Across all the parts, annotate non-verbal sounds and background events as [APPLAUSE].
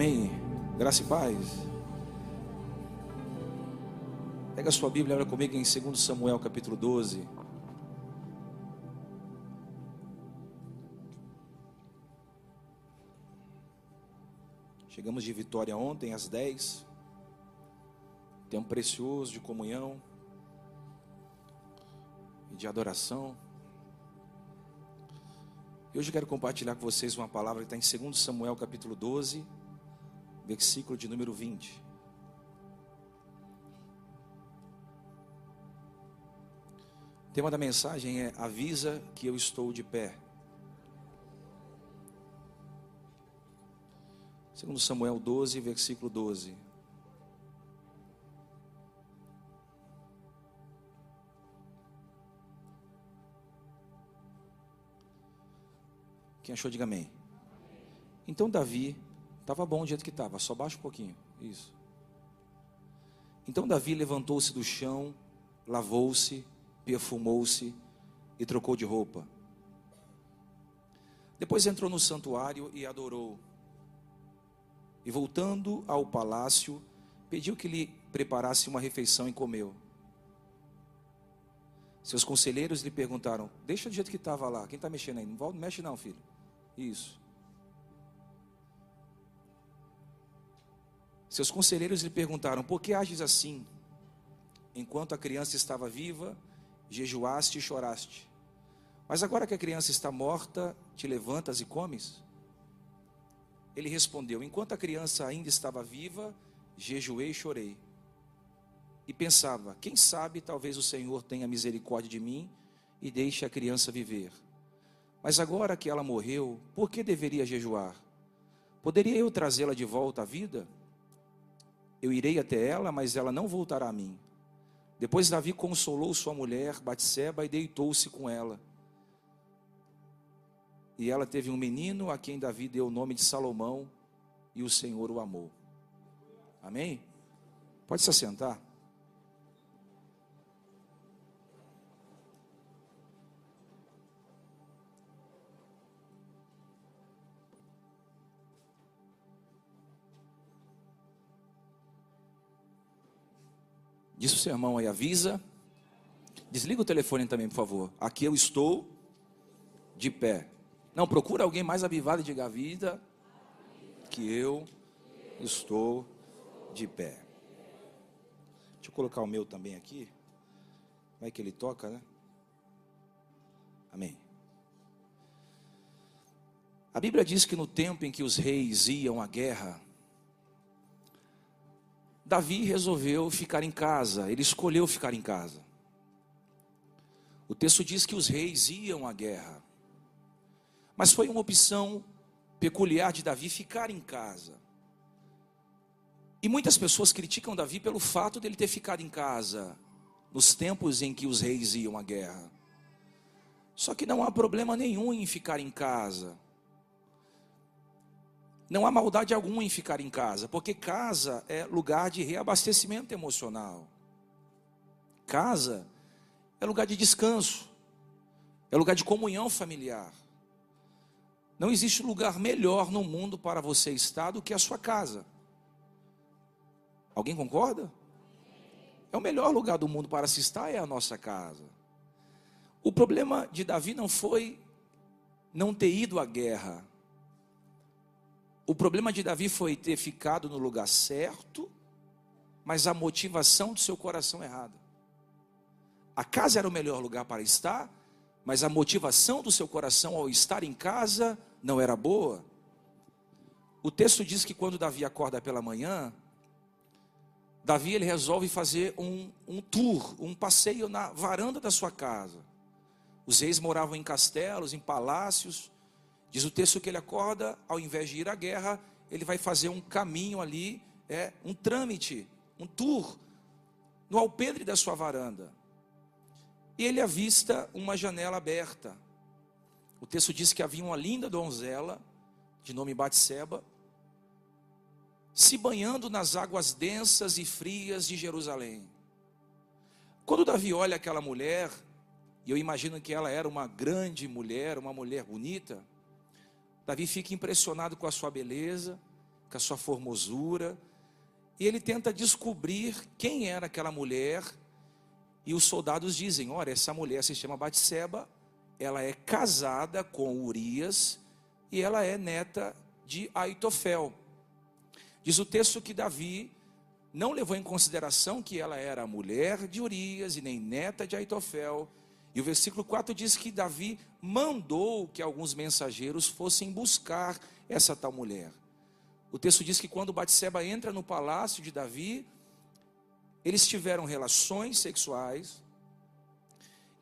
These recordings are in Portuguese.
Amém. Graça e paz. Pega a sua Bíblia, abra comigo em 2 Samuel capítulo 12. Chegamos de Vitória ontem às 10. Tempo precioso de comunhão e de adoração. E hoje quero compartilhar com vocês uma palavra que está em 2 Samuel capítulo 12, versículo de número 20. O tema da mensagem é Avisa que eu estou de pé. Segundo Samuel 12, versículo 12. Quem achou, diga amém. Então Davi, estava bom do jeito que estava, só baixa um pouquinho. Isso. Então Davi levantou-se do chão, lavou-se, perfumou-se e trocou de roupa. Depois entrou no santuário e adorou. E voltando ao palácio, pediu que lhe preparasse uma refeição e comeu. Seus conselheiros lhe perguntaram: Deixa do jeito que estava lá. Quem está mexendo aí? Não mexe, não, filho. Isso. Seus conselheiros lhe perguntaram: Por que ages assim? Enquanto a criança estava viva, jejuaste e choraste. Mas agora que a criança está morta, te levantas e comes? Ele respondeu: Enquanto a criança ainda estava viva, jejuei e chorei. E pensava: Quem sabe talvez o Senhor tenha misericórdia de mim e deixe a criança viver. Mas agora que ela morreu, por que deveria jejuar? Poderia eu trazê-la de volta à vida? Eu irei até ela, mas ela não voltará a mim. Depois Davi consolou sua mulher, Batseba, e deitou-se com ela. E ela teve um menino a quem Davi deu o nome de Salomão, e o Senhor o amou. Amém? Pode se assentar. Diz o seu irmão aí, avisa. Desliga o telefone também, por favor. Aqui eu estou de pé. Não, procura alguém mais avivado e diga a vida que eu estou de pé. Deixa eu colocar o meu também aqui. Vai que ele toca, né? Amém. A Bíblia diz que no tempo em que os reis iam à guerra, Davi resolveu ficar em casa, ele escolheu ficar em casa. O texto diz que os reis iam à guerra, mas foi uma opção peculiar de Davi ficar em casa. E muitas pessoas criticam Davi pelo fato dele ter ficado em casa nos tempos em que os reis iam à guerra. Só que não há problema nenhum em ficar em casa. Não há maldade alguma em ficar em casa, porque casa é lugar de reabastecimento emocional. Casa é lugar de descanso, é lugar de comunhão familiar. Não existe lugar melhor no mundo para você estar do que a sua casa. Alguém concorda? É o melhor lugar do mundo para se estar é a nossa casa. O problema de Davi não foi não ter ido à guerra, o problema de Davi foi ter ficado no lugar certo, mas a motivação do seu coração errada. A casa era o melhor lugar para estar, mas a motivação do seu coração ao estar em casa não era boa. O texto diz que quando Davi acorda pela manhã, Davi ele resolve fazer um, um tour, um passeio na varanda da sua casa. Os reis moravam em castelos, em palácios, Diz o texto que ele acorda, ao invés de ir à guerra, ele vai fazer um caminho ali, é um trâmite, um tour no alpendre da sua varanda. E ele avista uma janela aberta. O texto diz que havia uma linda donzela, de nome Batseba, se banhando nas águas densas e frias de Jerusalém. Quando Davi olha aquela mulher, e eu imagino que ela era uma grande mulher, uma mulher bonita, Davi fica impressionado com a sua beleza com a sua formosura, e ele tenta descobrir quem era aquela mulher. E os soldados dizem: Olha, essa mulher se chama Batseba, ela é casada com Urias e ela é neta de Aitofel. Diz o texto que Davi não levou em consideração que ela era mulher de Urias e nem neta de Aitofel. E o versículo 4 diz que Davi mandou que alguns mensageiros fossem buscar essa tal mulher. O texto diz que quando Batseba entra no palácio de Davi, eles tiveram relações sexuais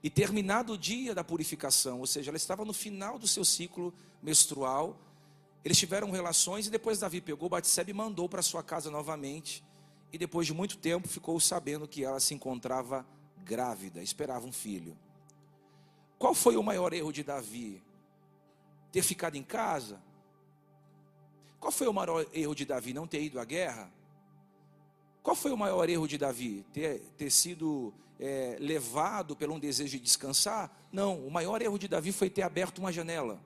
e terminado o dia da purificação, ou seja, ela estava no final do seu ciclo menstrual, eles tiveram relações e depois Davi pegou Batseba e mandou para sua casa novamente. E depois de muito tempo ficou sabendo que ela se encontrava grávida, esperava um filho. Qual foi o maior erro de Davi? Ter ficado em casa? Qual foi o maior erro de Davi? Não ter ido à guerra? Qual foi o maior erro de Davi? Ter, ter sido é, levado pelo um desejo de descansar? Não, o maior erro de Davi foi ter aberto uma janela.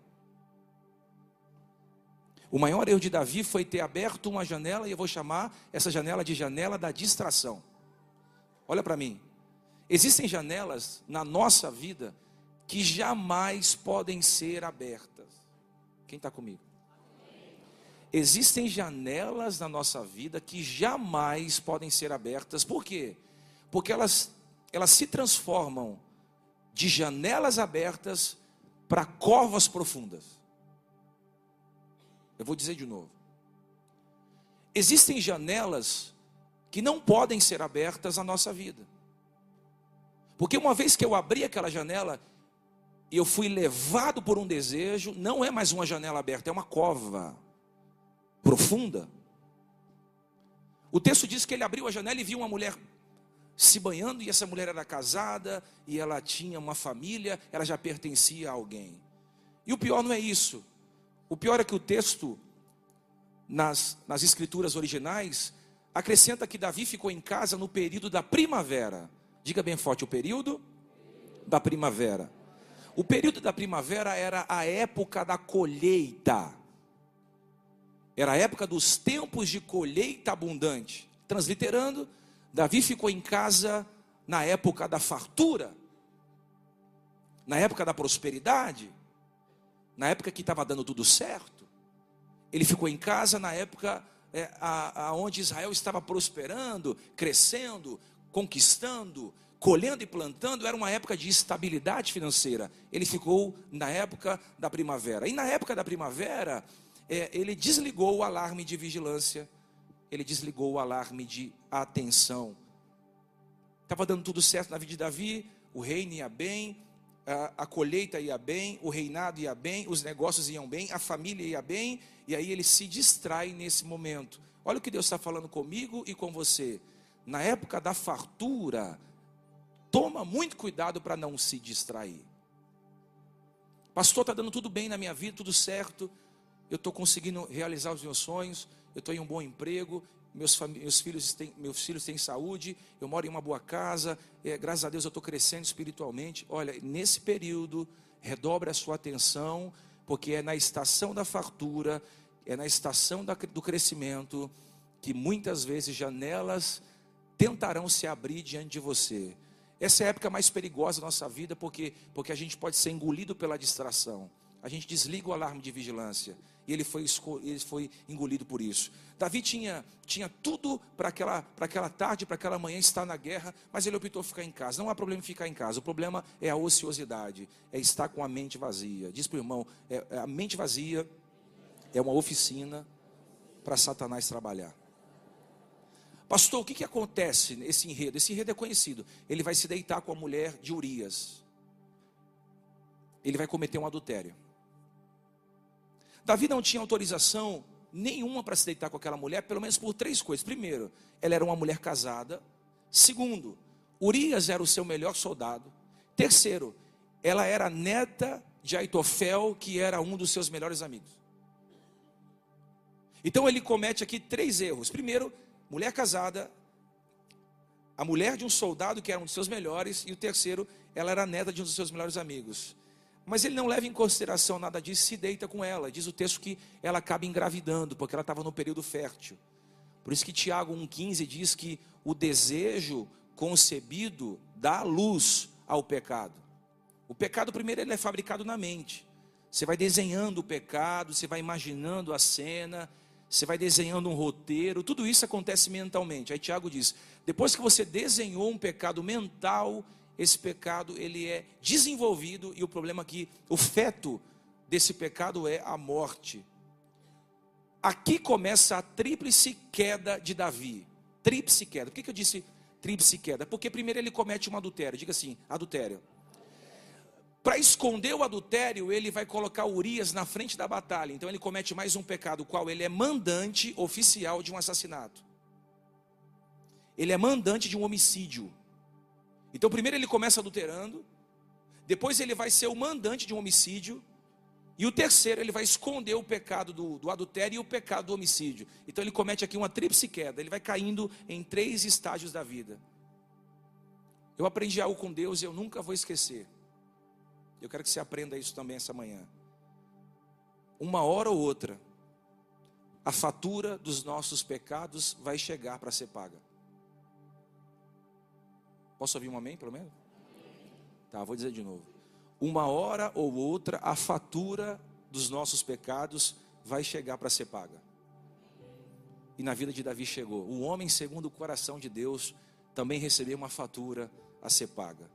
O maior erro de Davi foi ter aberto uma janela, e eu vou chamar essa janela de janela da distração. Olha para mim. Existem janelas na nossa vida que jamais podem ser abertas. Quem está comigo? Existem janelas na nossa vida que jamais podem ser abertas. Por quê? Porque elas, elas se transformam de janelas abertas para covas profundas. Eu vou dizer de novo. Existem janelas que não podem ser abertas na nossa vida. Porque uma vez que eu abri aquela janela, eu fui levado por um desejo, não é mais uma janela aberta, é uma cova profunda. O texto diz que ele abriu a janela e viu uma mulher se banhando, e essa mulher era casada, e ela tinha uma família, ela já pertencia a alguém. E o pior não é isso. O pior é que o texto, nas, nas escrituras originais, acrescenta que Davi ficou em casa no período da primavera. Diga bem forte, o período da primavera. O período da primavera era a época da colheita. Era a época dos tempos de colheita abundante. Transliterando, Davi ficou em casa na época da fartura, na época da prosperidade, na época que estava dando tudo certo. Ele ficou em casa na época é, a, a onde Israel estava prosperando, crescendo, conquistando, colhendo e plantando, era uma época de estabilidade financeira. Ele ficou na época da primavera. E na época da primavera, é, ele desligou o alarme de vigilância, ele desligou o alarme de atenção. Estava dando tudo certo na vida de Davi, o reino ia bem, a, a, colheita ia bem, o reinado ia bem, os negócios iam bem, a família ia bem, e aí ele se distrai nesse momento. Olha o que Deus está falando comigo e com você. Na época da fartura, toma muito cuidado para não se distrair. Pastor, está dando tudo bem na minha vida, tudo certo eu estou conseguindo realizar os meus sonhos, eu estou em um bom emprego, meus, meus, filhos têm, meus filhos têm saúde, eu moro em uma boa casa, é, graças a Deus eu estou crescendo espiritualmente. Olha, nesse período, redobre a sua atenção, porque é na estação da fartura, é na estação da, do crescimento, que muitas vezes janelas tentarão se abrir diante de você. Essa é a época mais perigosa da nossa vida, porque, porque a gente pode ser engolido pela distração. A gente desliga o alarme de vigilância e ele foi, ele foi engolido por isso. Davi tinha, tinha tudo para aquela, aquela tarde, para aquela manhã estar na guerra, mas ele optou ficar em casa. Não há problema em ficar em casa, o problema é a ociosidade, é estar com a mente vazia. Diz para o irmão: é, é, a mente vazia é uma oficina para Satanás trabalhar. Pastor, o que, que acontece nesse enredo? Esse enredo é conhecido. Ele vai se deitar com a mulher de Urias. Ele vai cometer um adultério. Davi não tinha autorização nenhuma para se deitar com aquela mulher, pelo menos por três coisas. Primeiro, ela era uma mulher casada. Segundo, Urias era o seu melhor soldado. Terceiro, ela era neta de Aitofel, que era um dos seus melhores amigos. Então ele comete aqui três erros. Primeiro, mulher casada, a mulher de um soldado que era um dos seus melhores, e o terceiro, ela era neta de um dos seus melhores amigos. Mas ele não leva em consideração nada disso, se deita com ela. Diz o texto que ela acaba engravidando, porque ela estava no período fértil. Por isso que Tiago 1,15 diz que o desejo concebido dá luz ao pecado. O pecado, primeiro, ele é fabricado na mente. Você vai desenhando o pecado, você vai imaginando a cena, você vai desenhando um roteiro, tudo isso acontece mentalmente. Aí Tiago diz: depois que você desenhou um pecado mental, esse pecado ele é desenvolvido e o problema aqui, o feto desse pecado é a morte. Aqui começa a tríplice queda de Davi. Tríplice queda. Por que, que eu disse tríplice queda? Porque primeiro ele comete um adultério. Diga assim, adultério. Para esconder o adultério, ele vai colocar Urias na frente da batalha. Então ele comete mais um pecado, qual ele é mandante oficial de um assassinato. Ele é mandante de um homicídio. Então primeiro ele começa adulterando, depois ele vai ser o mandante de um homicídio, e o terceiro, ele vai esconder o pecado do, do, adultério e o pecado do homicídio. Então ele comete aqui uma tríplice queda, ele vai caindo em três estágios da vida. Eu aprendi algo com Deus e eu nunca vou esquecer. Eu quero que você aprenda isso também essa manhã. Uma hora ou outra, a fatura dos nossos pecados vai chegar para ser paga. Posso ouvir um amém, pelo menos? Tá, vou dizer de novo. Uma hora ou outra, a fatura dos nossos pecados vai chegar para ser paga. E na vida de Davi chegou. O homem, segundo o coração de Deus, também recebeu uma fatura a ser paga.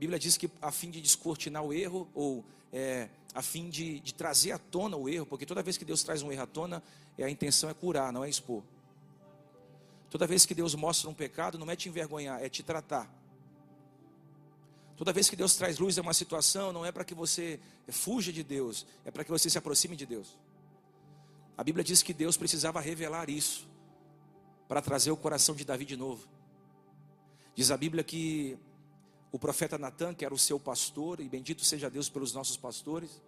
Bíblia diz que a fim de descortinar o erro, ou é, a fim de, de trazer à tona o erro, porque toda vez que Deus traz um erro à tona, é, a intenção é curar, não é expor. Toda vez que Deus mostra um pecado, não é te envergonhar, é te tratar. Toda vez que Deus traz luz a uma situação, não é para que você fuja de Deus, é para que você se aproxime de Deus. A Bíblia diz que Deus precisava revelar isso para trazer o coração de Davi de novo. Diz a Bíblia que o profeta Natan, que era o seu pastor, e bendito seja Deus pelos nossos pastores.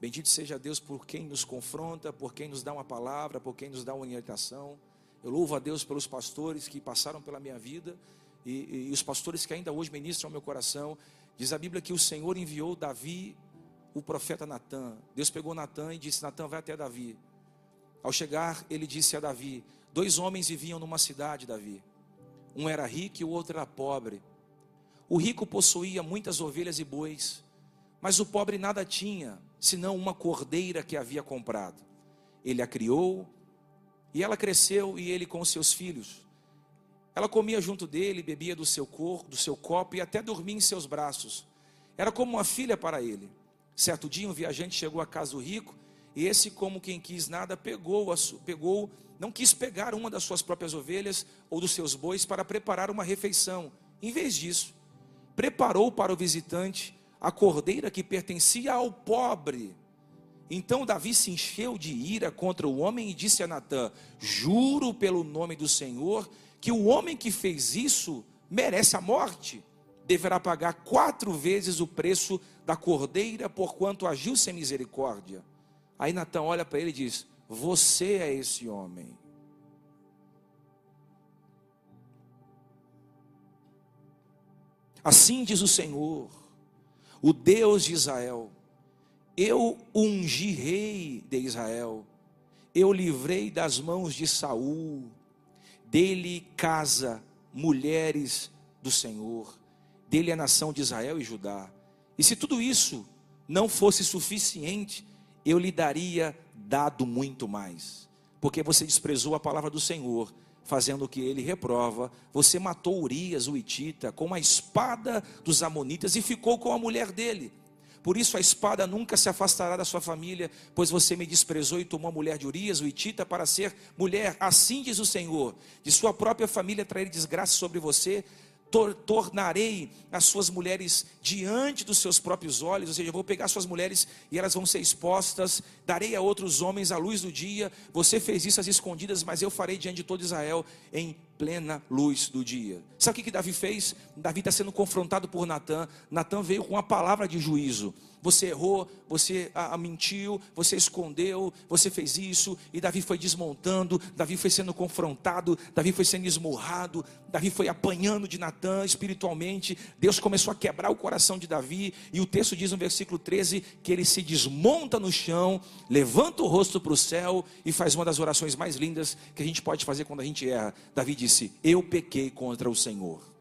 Bendito seja Deus por quem nos confronta, por quem nos dá uma palavra, por quem nos dá uma orientação. Eu louvo a Deus pelos pastores que passaram pela minha vida e, e os pastores que ainda hoje ministram ao meu coração. Diz a Bíblia que o Senhor enviou Davi, o profeta Natan. Deus pegou Natan e disse: Natan, vai até Davi. Ao chegar, ele disse a Davi: Dois homens viviam numa cidade, Davi. Um era rico e o outro era pobre. O rico possuía muitas ovelhas e bois, mas o pobre nada tinha, senão uma cordeira que havia comprado. Ele a criou, e ela cresceu, e ele com seus filhos. Ela comia junto dele, bebia do seu corpo, do seu copo e até dormia em seus braços. Era como uma filha para ele. Certo dia, um viajante chegou à casa do rico, e esse, como quem quis nada, pegou, pegou, não quis pegar uma das suas próprias ovelhas ou dos seus bois para preparar uma refeição. Em vez disso, preparou para o visitante a cordeira que pertencia ao pobre. Então Davi se encheu de ira contra o homem e disse a Natã: Juro pelo nome do Senhor que o homem que fez isso merece a morte. Deverá pagar quatro vezes o preço da cordeira, porquanto agiu sem misericórdia. Aí Natã olha para ele e diz: Você é esse homem. Assim diz o Senhor, o Deus de Israel: Eu ungi rei de Israel, eu livrei das mãos de Saul, dele casa mulheres do Senhor, dele a nação de Israel e Judá. E se tudo isso não fosse suficiente, eu lhe daria dado muito mais, porque você desprezou a palavra do Senhor fazendo o que ele reprova. Você matou Urias, o Itita, com a espada dos Amonitas e ficou com a mulher dele. Por isso a espada nunca se afastará da sua família, pois você me desprezou e tomou a mulher de Urias, o Itita, para ser mulher. Assim diz o Senhor: de sua própria família trair desgraça sobre você, tor tornarei as suas mulheres diante dos seus próprios olhos, ou seja, eu vou pegar suas mulheres e elas vão ser expostas, darei a outros homens a luz do dia. Você fez isso às escondidas, mas eu farei diante de todo Israel em plena luz do dia. Sabe o que, que Davi fez? Davi está sendo confrontado por Natan. Natan veio com a palavra de juízo. Você errou, você a, a mentiu, você escondeu, você fez isso, e Davi foi desmontando, Davi foi sendo confrontado, Davi foi sendo esmurrado, Davi foi apanhando de Natã espiritualmente. Deus começou a quebrar o coração de Davi, e o texto diz no versículo 13 que ele se desmonta no chão, levanta o rosto para o céu e faz uma das orações mais lindas que a gente pode fazer quando a gente erra. Davi disse: Eu pequei contra o Senhor.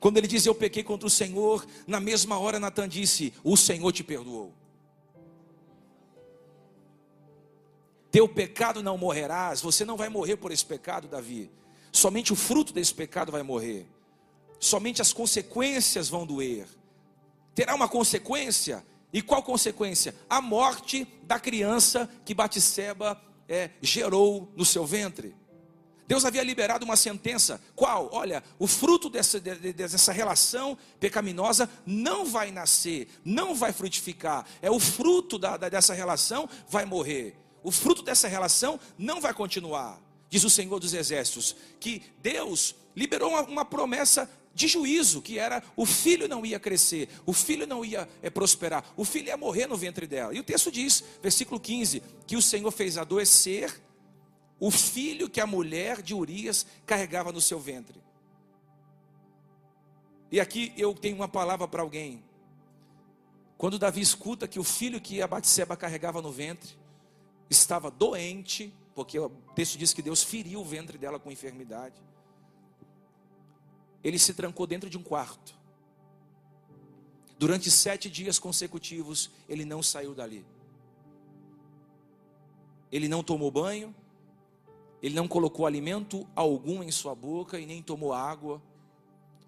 Quando ele diz eu pequei contra o Senhor, na mesma hora Natan disse: O Senhor te perdoou. Teu pecado não morrerás, você não vai morrer por esse pecado, Davi. Somente o fruto desse pecado vai morrer. Somente as consequências vão doer. Terá uma consequência. E qual consequência? A morte da criança que Batisseba é, gerou no seu ventre. Deus havia liberado uma sentença. Qual? Olha, o fruto dessa, dessa relação pecaminosa não vai nascer, não vai frutificar. É o fruto da, dessa relação vai morrer. O fruto dessa relação não vai continuar. Diz o Senhor dos Exércitos que Deus liberou uma, uma promessa de juízo, que era o filho não ia crescer, o filho não ia é, prosperar, o filho ia morrer no ventre dela. E o texto diz, versículo 15, que o Senhor fez adoecer o filho que a mulher de Urias carregava no seu ventre. E aqui eu tenho uma palavra para alguém. Quando Davi escuta que o filho que a Batseba carregava no ventre estava doente, porque o texto diz que Deus feriu o ventre dela com enfermidade. Ele se trancou dentro de um quarto. Durante sete dias consecutivos, ele não saiu dali. Ele não tomou banho, ele não colocou alimento algum em sua boca e nem tomou água.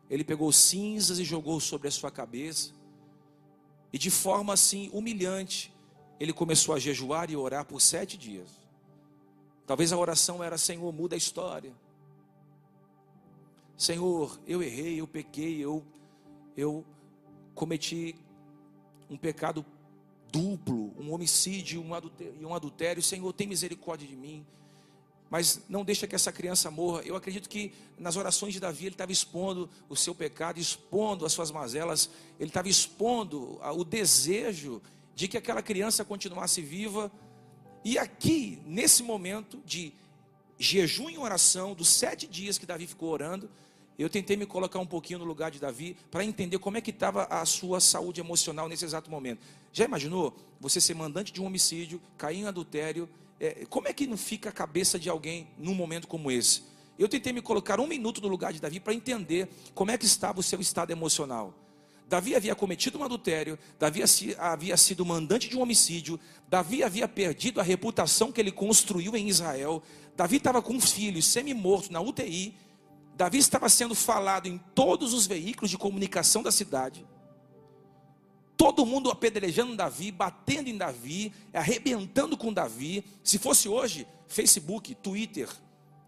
Ele pegou cinzas e jogou sobre a sua cabeça. E de forma assim humilhante, ele começou a jejuar e orar por sete dias. Talvez a oração era: Senhor, muda a história. Senhor, eu errei, eu pequei, eu, eu cometi um pecado duplo, um homicídio e um adultério. Senhor, tem misericórdia de mim mas não deixa que essa criança morra. Eu acredito que nas orações de Davi ele estava expondo o seu pecado, expondo as suas mazelas, ele estava expondo o desejo de que aquela criança continuasse viva. E aqui, nesse momento de jejum e oração, dos sete dias que Davi ficou orando, eu tentei me colocar um pouquinho no lugar de Davi para entender como é que estava a sua saúde emocional nesse exato momento. Já imaginou você ser mandante de um homicídio, cair em adultério, é, como é que não fica a cabeça de alguém num momento como esse? Eu tentei me colocar um minuto no lugar de Davi para entender como é que estava o seu estado emocional. Davi havia cometido um adultério, Davi havia sido mandante de um homicídio, Davi havia perdido a reputação que ele construiu em Israel, Davi estava com um filho semi-morto na UTI, Davi estava sendo falado em todos os veículos de comunicação da cidade todo mundo apedrejando Davi, batendo em Davi, arrebentando com Davi. Se fosse hoje, Facebook, Twitter,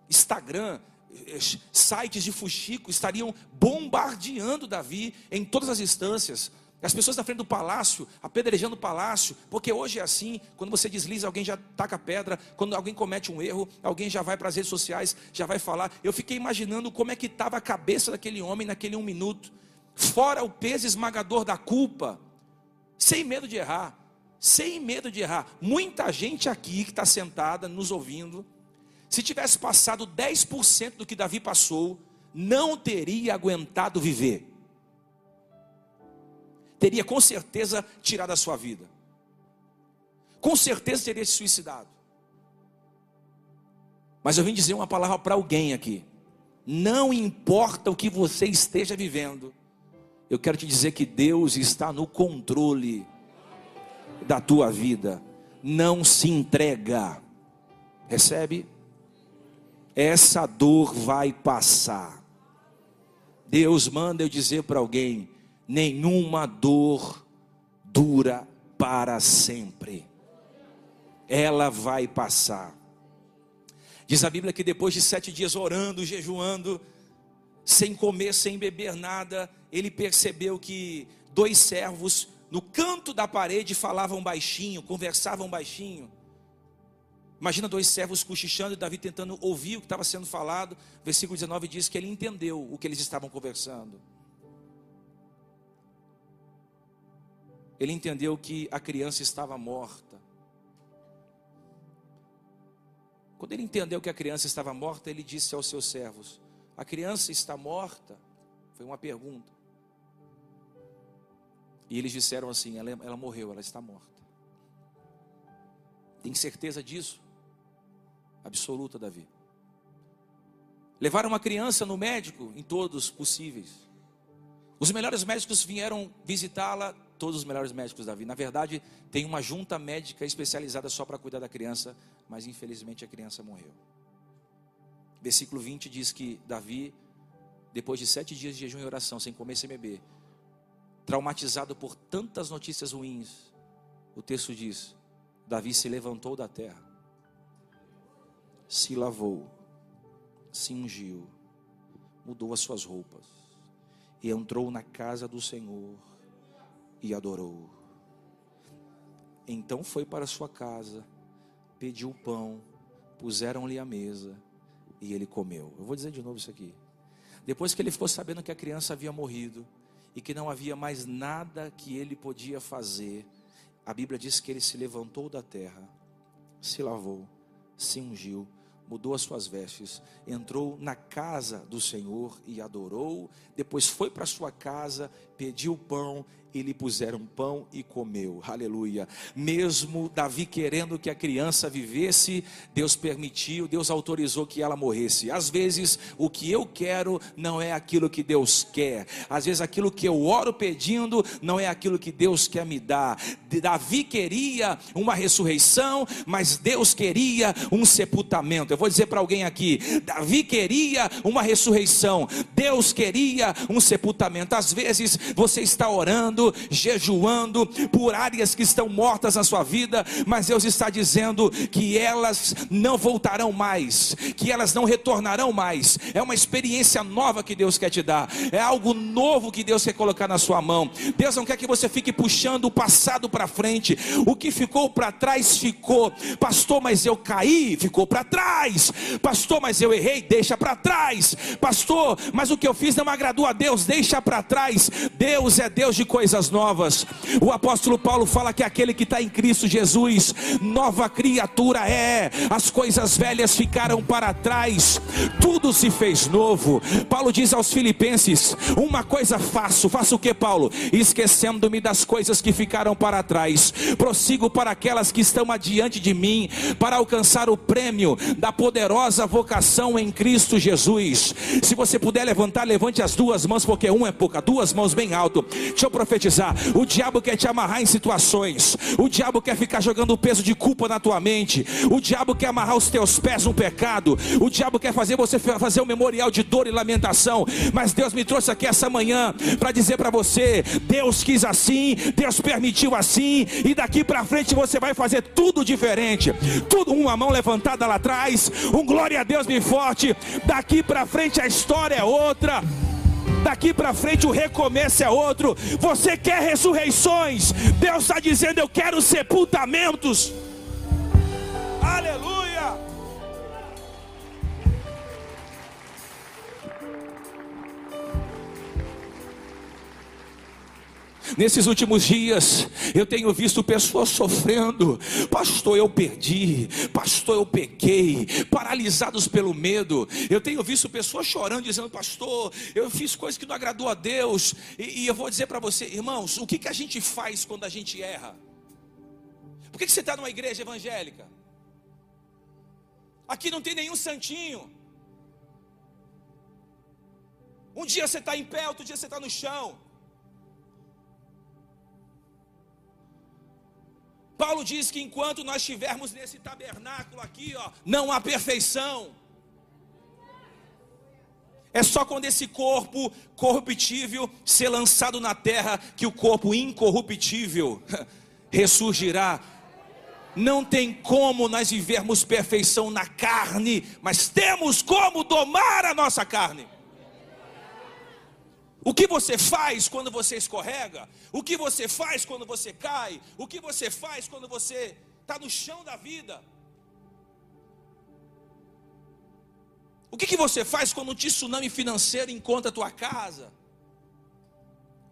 Instagram, eh, sites de fuxico estariam bombardeando Davi em todas as instâncias. As pessoas na frente do palácio, apedrejando o palácio, porque hoje é assim, quando você desliza, alguém já taca pedra, quando alguém comete um erro, alguém já vai para as redes sociais, já vai falar. Eu fiquei imaginando como é que estava a cabeça daquele homem naquele um minuto, fora o peso esmagador da culpa, sem medo de errar, sem medo de errar. Muita gente aqui que está sentada nos ouvindo, se tivesse passado 10% do que Davi passou, não teria aguentado viver. Teria com certeza tirado a sua vida. Com certeza teria se suicidado. Mas eu vim dizer uma palavra para alguém aqui. Não importa o que você esteja vivendo, eu quero te dizer que Deus está no controle da tua vida. Não se entrega. Recebe? Essa dor vai passar. Deus manda eu dizer para alguém: nenhuma dor dura para sempre. Ela vai passar. Diz a Bíblia que depois de sete dias orando, jejuando, sem comer, sem beber nada, ele percebeu que dois servos no canto da parede falavam baixinho, conversavam baixinho. Imagina dois servos cochichando e Davi tentando ouvir o que estava sendo falado. Versículo 19 diz que ele entendeu o que eles estavam conversando. ele entendeu que a criança estava morta. Quando ele entendeu que a criança estava morta, ele disse aos seus servos: A criança está morta? Foi uma pergunta. E eles disseram assim: Ela, ela morreu, ela está morta. Tem certeza disso? Absoluta, Davi. Levaram uma criança no médico, em todos possíveis. Os melhores médicos vieram visitá-la, todos os melhores médicos, Davi. Na verdade, tem uma junta médica especializada só para cuidar da criança, mas infelizmente a criança morreu. Versículo 20 diz que Davi, depois de sete dias de jejum e oração, sem comer e sem beber, traumatizado por tantas notícias ruins, o texto diz: Davi se levantou da terra, se lavou, se ungiu, mudou as suas roupas e entrou na casa do Senhor e adorou. Então foi para sua casa, pediu pão, puseram-lhe a mesa e ele comeu. Eu vou dizer de novo isso aqui. Depois que ele ficou sabendo que a criança havia morrido e que não havia mais nada que ele podia fazer, a Bíblia diz que ele se levantou da terra, se lavou, se ungiu, mudou as suas vestes, entrou na casa do Senhor e adorou, depois foi para sua casa, pediu pão e lhe puseram pão e comeu. Aleluia. Mesmo Davi querendo que a criança vivesse, Deus permitiu, Deus autorizou que ela morresse. Às vezes, o que eu quero não é aquilo que Deus quer. Às vezes, aquilo que eu oro pedindo não é aquilo que Deus quer me dar. Davi queria uma ressurreição, mas Deus queria um sepultamento. Eu vou dizer para alguém aqui: Davi queria uma ressurreição, Deus queria um sepultamento. Às vezes, você está orando jejuando por áreas que estão mortas na sua vida, mas Deus está dizendo que elas não voltarão mais, que elas não retornarão mais. É uma experiência nova que Deus quer te dar, é algo novo que Deus quer colocar na sua mão. Deus não quer que você fique puxando o passado para frente, o que ficou para trás ficou, pastor, mas eu caí, ficou para trás, pastor, mas eu errei, deixa para trás, pastor, mas o que eu fiz não agradou a Deus, deixa para trás. Deus é Deus de coisas coisas novas. O apóstolo Paulo fala que aquele que está em Cristo Jesus, nova criatura é, as coisas velhas ficaram para trás, tudo se fez novo. Paulo diz aos Filipenses: Uma coisa faço, faço o que, Paulo? Esquecendo-me das coisas que ficaram para trás, prossigo para aquelas que estão adiante de mim, para alcançar o prêmio da poderosa vocação em Cristo Jesus. Se você puder levantar, levante as duas mãos, porque uma é pouca, duas mãos bem alto. Deixa eu profetizar profetizar. O diabo quer te amarrar em situações. O diabo quer ficar jogando o peso de culpa na tua mente. O diabo quer amarrar os teus pés no pecado. O diabo quer fazer você fazer um memorial de dor e lamentação. Mas Deus me trouxe aqui essa manhã para dizer para você: Deus quis assim, Deus permitiu assim, e daqui para frente você vai fazer tudo diferente. Tudo uma mão levantada lá atrás, um glória a Deus bem forte. Daqui para frente a história é outra. Daqui para frente o recomeço é outro. Você quer ressurreições? Deus está dizendo: Eu quero sepultamentos. Aleluia. Nesses últimos dias, eu tenho visto pessoas sofrendo. Pastor, eu perdi. Pastor, eu pequei. Paralisados pelo medo. Eu tenho visto pessoas chorando, dizendo: Pastor, eu fiz coisas que não agradou a Deus. E, e eu vou dizer para você, irmãos, o que, que a gente faz quando a gente erra? Por que, que você está numa igreja evangélica? Aqui não tem nenhum santinho. Um dia você está em pé, outro dia você está no chão. Paulo diz que enquanto nós estivermos nesse tabernáculo aqui, ó, não há perfeição. É só quando esse corpo corruptível ser lançado na terra que o corpo incorruptível [LAUGHS] ressurgirá. Não tem como nós vivermos perfeição na carne, mas temos como domar a nossa carne. O que você faz quando você escorrega? O que você faz quando você cai? O que você faz quando você está no chão da vida? O que, que você faz quando um tsunami financeiro encontra a tua casa?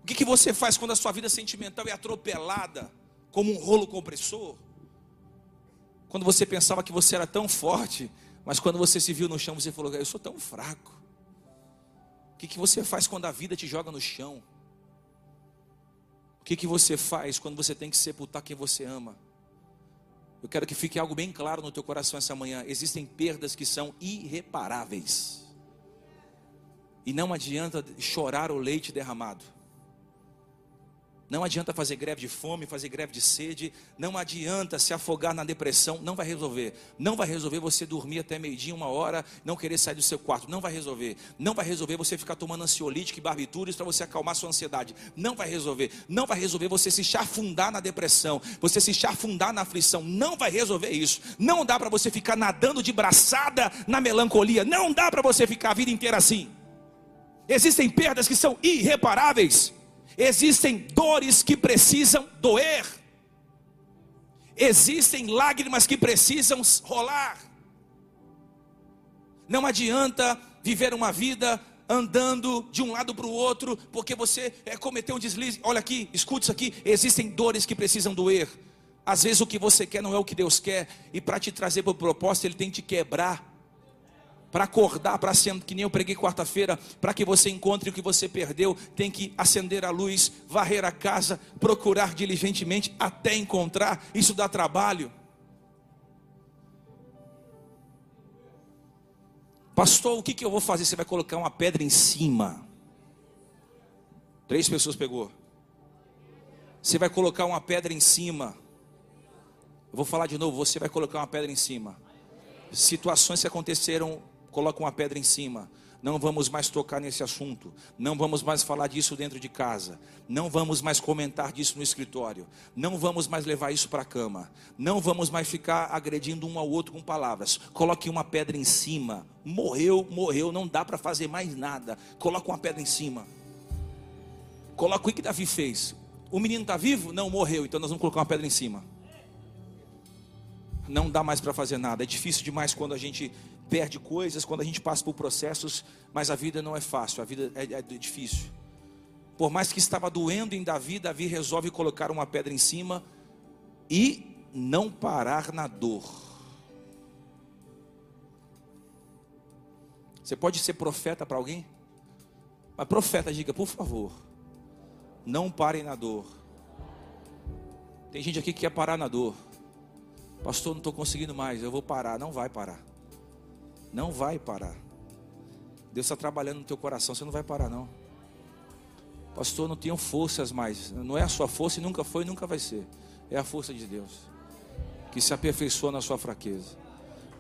O que, que você faz quando a sua vida sentimental é atropelada como um rolo compressor? Quando você pensava que você era tão forte, mas quando você se viu no chão, você falou: Eu sou tão fraco. Que, que você faz quando a vida te joga no chão? O que, que você faz quando você tem que sepultar quem você ama? Eu quero que fique algo bem claro no teu coração essa manhã. Existem perdas que são irreparáveis. E não adianta chorar o leite derramado. Não adianta fazer greve de fome, fazer greve de sede, não adianta se afogar na depressão, não vai resolver. Não vai resolver você dormir até meio-dia, uma hora, não querer sair do seu quarto, não vai resolver. Não vai resolver você ficar tomando ansiolítico e barbitúrios para você acalmar sua ansiedade. Não vai resolver. Não vai resolver você se chafundar na depressão, você se chafundar na aflição. Não vai resolver isso. Não dá para você ficar nadando de braçada na melancolia. Não dá para você ficar a vida inteira assim. Existem perdas que são irreparáveis. Existem dores que precisam doer. Existem lágrimas que precisam rolar. Não adianta viver uma vida andando de um lado para o outro, porque você é, cometeu um deslize. Olha aqui, escute isso aqui. Existem dores que precisam doer. Às vezes o que você quer não é o que Deus quer, e para te trazer para o propósito, Ele tem que te quebrar para acordar, para acender, que nem eu preguei quarta-feira, para que você encontre o que você perdeu, tem que acender a luz, varrer a casa, procurar diligentemente até encontrar. Isso dá trabalho. Pastor, o que, que eu vou fazer? Você vai colocar uma pedra em cima. Três pessoas pegou. Você vai colocar uma pedra em cima. Eu vou falar de novo. Você vai colocar uma pedra em cima. Situações que aconteceram coloca uma pedra em cima. Não vamos mais tocar nesse assunto. Não vamos mais falar disso dentro de casa. Não vamos mais comentar disso no escritório. Não vamos mais levar isso para a cama. Não vamos mais ficar agredindo um ao outro com palavras. Coloque uma pedra em cima. Morreu, morreu. Não dá para fazer mais nada. Coloca uma pedra em cima. Coloca o que Davi fez. O menino está vivo? Não, morreu. Então nós vamos colocar uma pedra em cima. Não dá mais para fazer nada. É difícil demais quando a gente perde coisas, quando a gente passa por processos, mas a vida não é fácil, a vida é, é difícil. Por mais que estava doendo em Davi, Davi resolve colocar uma pedra em cima e não parar na dor. Você pode ser profeta para alguém? Mas profeta, diga, por favor, não parem na dor. Tem gente aqui que quer parar na dor. Pastor, não estou conseguindo mais, eu vou parar. Não vai parar. Não vai parar. Deus está trabalhando no teu coração, você não vai parar não. Pastor, não tenho forças mais. Não é a sua força e nunca foi e nunca vai ser. É a força de Deus. Que se aperfeiçoa na sua fraqueza.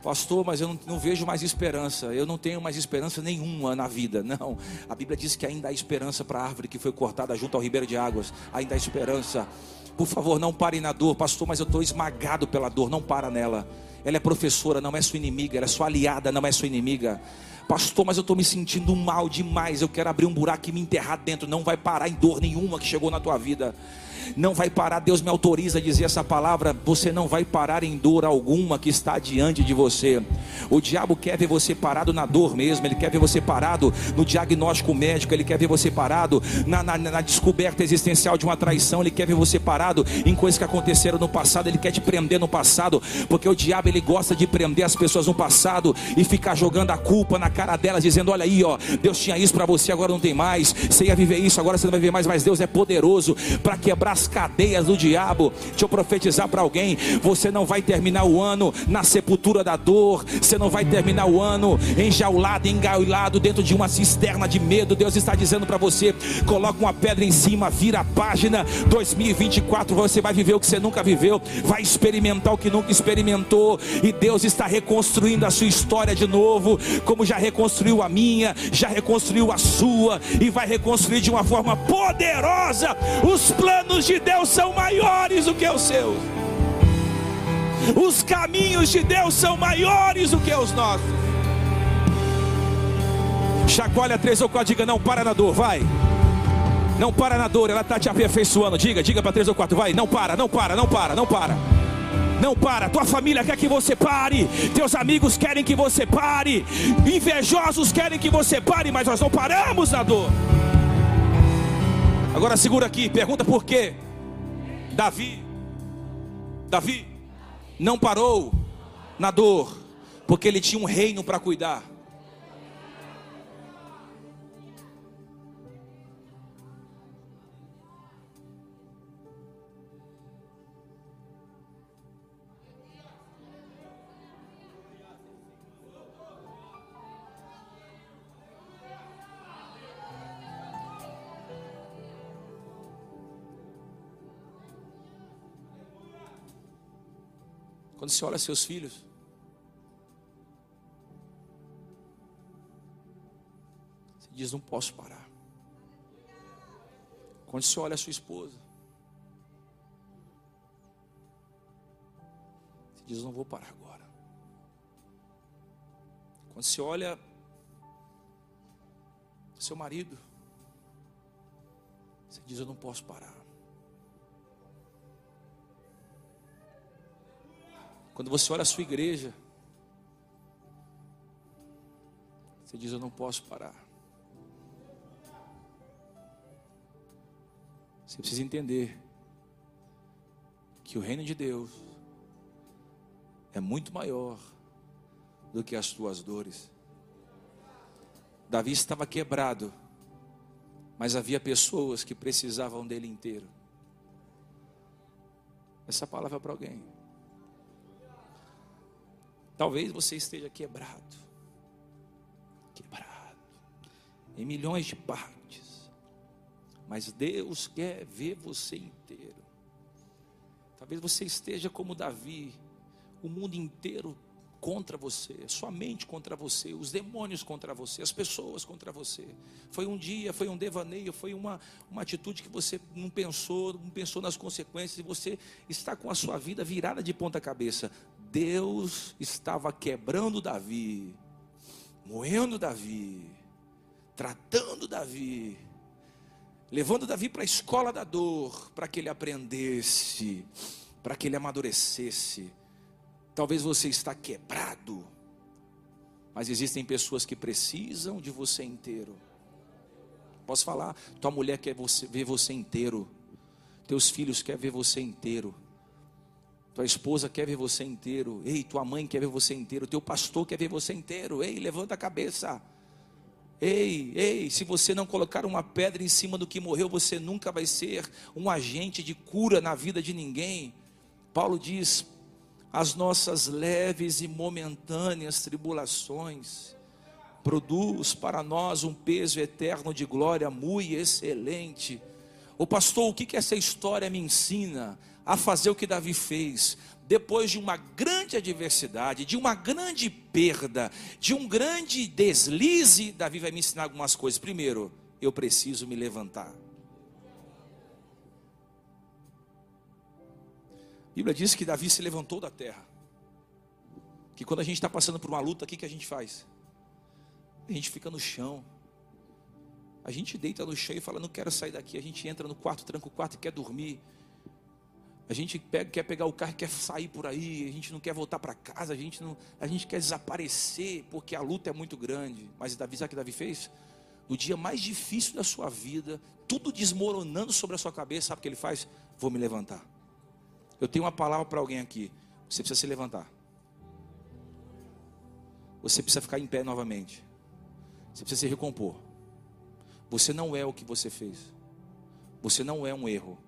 Pastor, mas eu não, não, vejo mais esperança. Eu não tenho mais esperança nenhuma na vida. [LAUGHS] Não. A Bíblia diz que ainda há esperança para a árvore que foi cortada junto ao ribeiro de águas. Ainda há esperança. Por favor, não pare na dor. Pastor, mas eu estou esmagado pela dor. Não para nela. Ela é professora, não é sua inimiga. Ela é sua aliada, não é sua inimiga. Pastor, mas eu estou me sentindo mal demais. Eu quero abrir um buraco e me enterrar dentro. Não vai parar em dor nenhuma que chegou na tua vida não vai parar. Deus me autoriza a dizer essa palavra. Você não vai parar em dor alguma que está diante de você. O diabo quer ver você parado na dor mesmo. Ele quer ver você parado no diagnóstico médico. Ele quer ver você parado na, na, na descoberta existencial de uma traição. Ele quer ver você parado em coisas que aconteceram no passado. Ele quer te prender no passado, porque o diabo ele gosta de prender as pessoas no passado e ficar jogando a culpa na cara delas, dizendo: Olha aí, ó, Deus tinha isso para você, agora não tem mais. Você ia viver isso, agora você não vai viver mais. Mas Deus é poderoso para quebrar as cadeias do diabo. Deixa eu profetizar para alguém: você não vai terminar o ano na sepultura da dor, você não vai terminar o ano enjaulado, engaulado dentro de uma cisterna de medo. Deus está dizendo para você: coloca uma pedra em cima, vira a página. 2024 você vai viver o que você nunca viveu, vai experimentar o que nunca experimentou, e Deus está reconstruindo a sua história de novo, como já reconstruiu a minha, já reconstruiu a sua, e vai reconstruir de uma forma poderosa os planos de Deus são maiores do que os seus. Os caminhos de Deus são maiores do que os nossos. Chacoalha três ou quatro, diga: não para na dor, vai. Não para na dor, ela está te aperfeiçoando. Diga, diga para três ou quatro, vai. Não para, não para, não para, não para. Não para, tua família quer que você pare, teus amigos querem que você pare, invejosos querem que você pare, mas nós não paramos na dor. Agora segura aqui, pergunta por quê? Davi, Davi não parou na dor, porque ele tinha um reino para cuidar. Quando você olha seus filhos, você diz: Não posso parar. Quando você olha a sua esposa, você diz: Não vou parar agora. Quando você olha seu marido, você diz: Eu não posso parar. Quando você olha a sua igreja, você diz: Eu não posso parar. Você precisa entender que o reino de Deus é muito maior do que as tuas dores. Davi estava quebrado, mas havia pessoas que precisavam dele inteiro. Essa palavra é para alguém. Talvez você esteja quebrado, quebrado, em milhões de partes, mas Deus quer ver você inteiro. Talvez você esteja como Davi, o mundo inteiro contra você, sua mente contra você, os demônios contra você, as pessoas contra você. Foi um dia, foi um devaneio, foi uma, uma atitude que você não pensou, não pensou nas consequências, e você está com a sua vida virada de ponta cabeça. Deus estava quebrando Davi, moendo Davi, tratando Davi, levando Davi para a escola da dor, para que ele aprendesse, para que ele amadurecesse. Talvez você está quebrado, mas existem pessoas que precisam de você inteiro. Posso falar? Tua mulher quer você, ver você inteiro, teus filhos querem ver você inteiro. Tua esposa quer ver você inteiro. Ei, tua mãe quer ver você inteiro. Teu pastor quer ver você inteiro. Ei, levanta a cabeça. Ei, ei, se você não colocar uma pedra em cima do que morreu, você nunca vai ser um agente de cura na vida de ninguém. Paulo diz: as nossas leves e momentâneas tribulações produz para nós um peso eterno de glória muito excelente. O pastor, o que, que essa história me ensina? A fazer o que Davi fez. Depois de uma grande adversidade, de uma grande perda, de um grande deslize, Davi vai me ensinar algumas coisas. Primeiro, eu preciso me levantar. A Bíblia diz que Davi se levantou da terra. Que quando a gente está passando por uma luta, o que, que a gente faz? A gente fica no chão. A gente deita no chão e fala, não quero sair daqui. A gente entra no quarto, tranca o quarto e quer dormir. A gente pega, quer pegar o carro e quer sair por aí, a gente não quer voltar para casa, a gente, não, a gente quer desaparecer, porque a luta é muito grande. Mas Davi, sabe o que Davi fez? No dia mais difícil da sua vida, tudo desmoronando sobre a sua cabeça, sabe o que ele faz? Vou me levantar. Eu tenho uma palavra para alguém aqui. Você precisa se levantar. Você precisa ficar em pé novamente. Você precisa se recompor. Você não é o que você fez. Você não é um erro.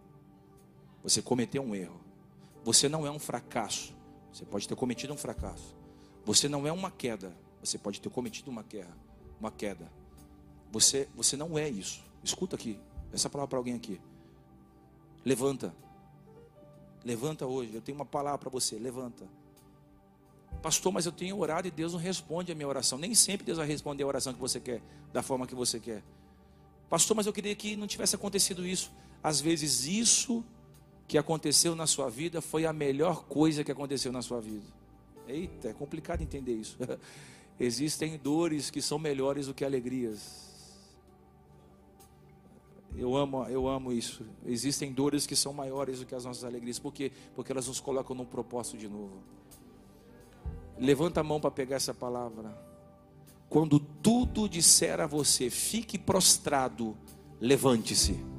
Você cometeu um erro. Você não é um fracasso. Você pode ter cometido um fracasso. Você não é uma queda. Você pode ter cometido uma queda. Uma queda. Você, você não é isso. Escuta aqui. Essa palavra para alguém aqui. Levanta. Levanta hoje. Eu tenho uma palavra para você. Levanta. Pastor, mas eu tenho orado e Deus não responde a minha oração. Nem sempre Deus vai responder a oração que você quer, da forma que você quer. Pastor, mas eu queria que não tivesse acontecido isso. Às vezes isso que aconteceu na sua vida foi a melhor coisa que aconteceu na sua vida. Eita, é complicado entender isso. [LAUGHS] Existem dores que são melhores do que alegrias. Eu amo, eu amo isso. Existem dores que são maiores do que as nossas alegrias. Por quê? Porque elas nos colocam num propósito de novo. Levanta a mão para pegar essa palavra. Quando tudo disser a você, fique prostrado, levante-se.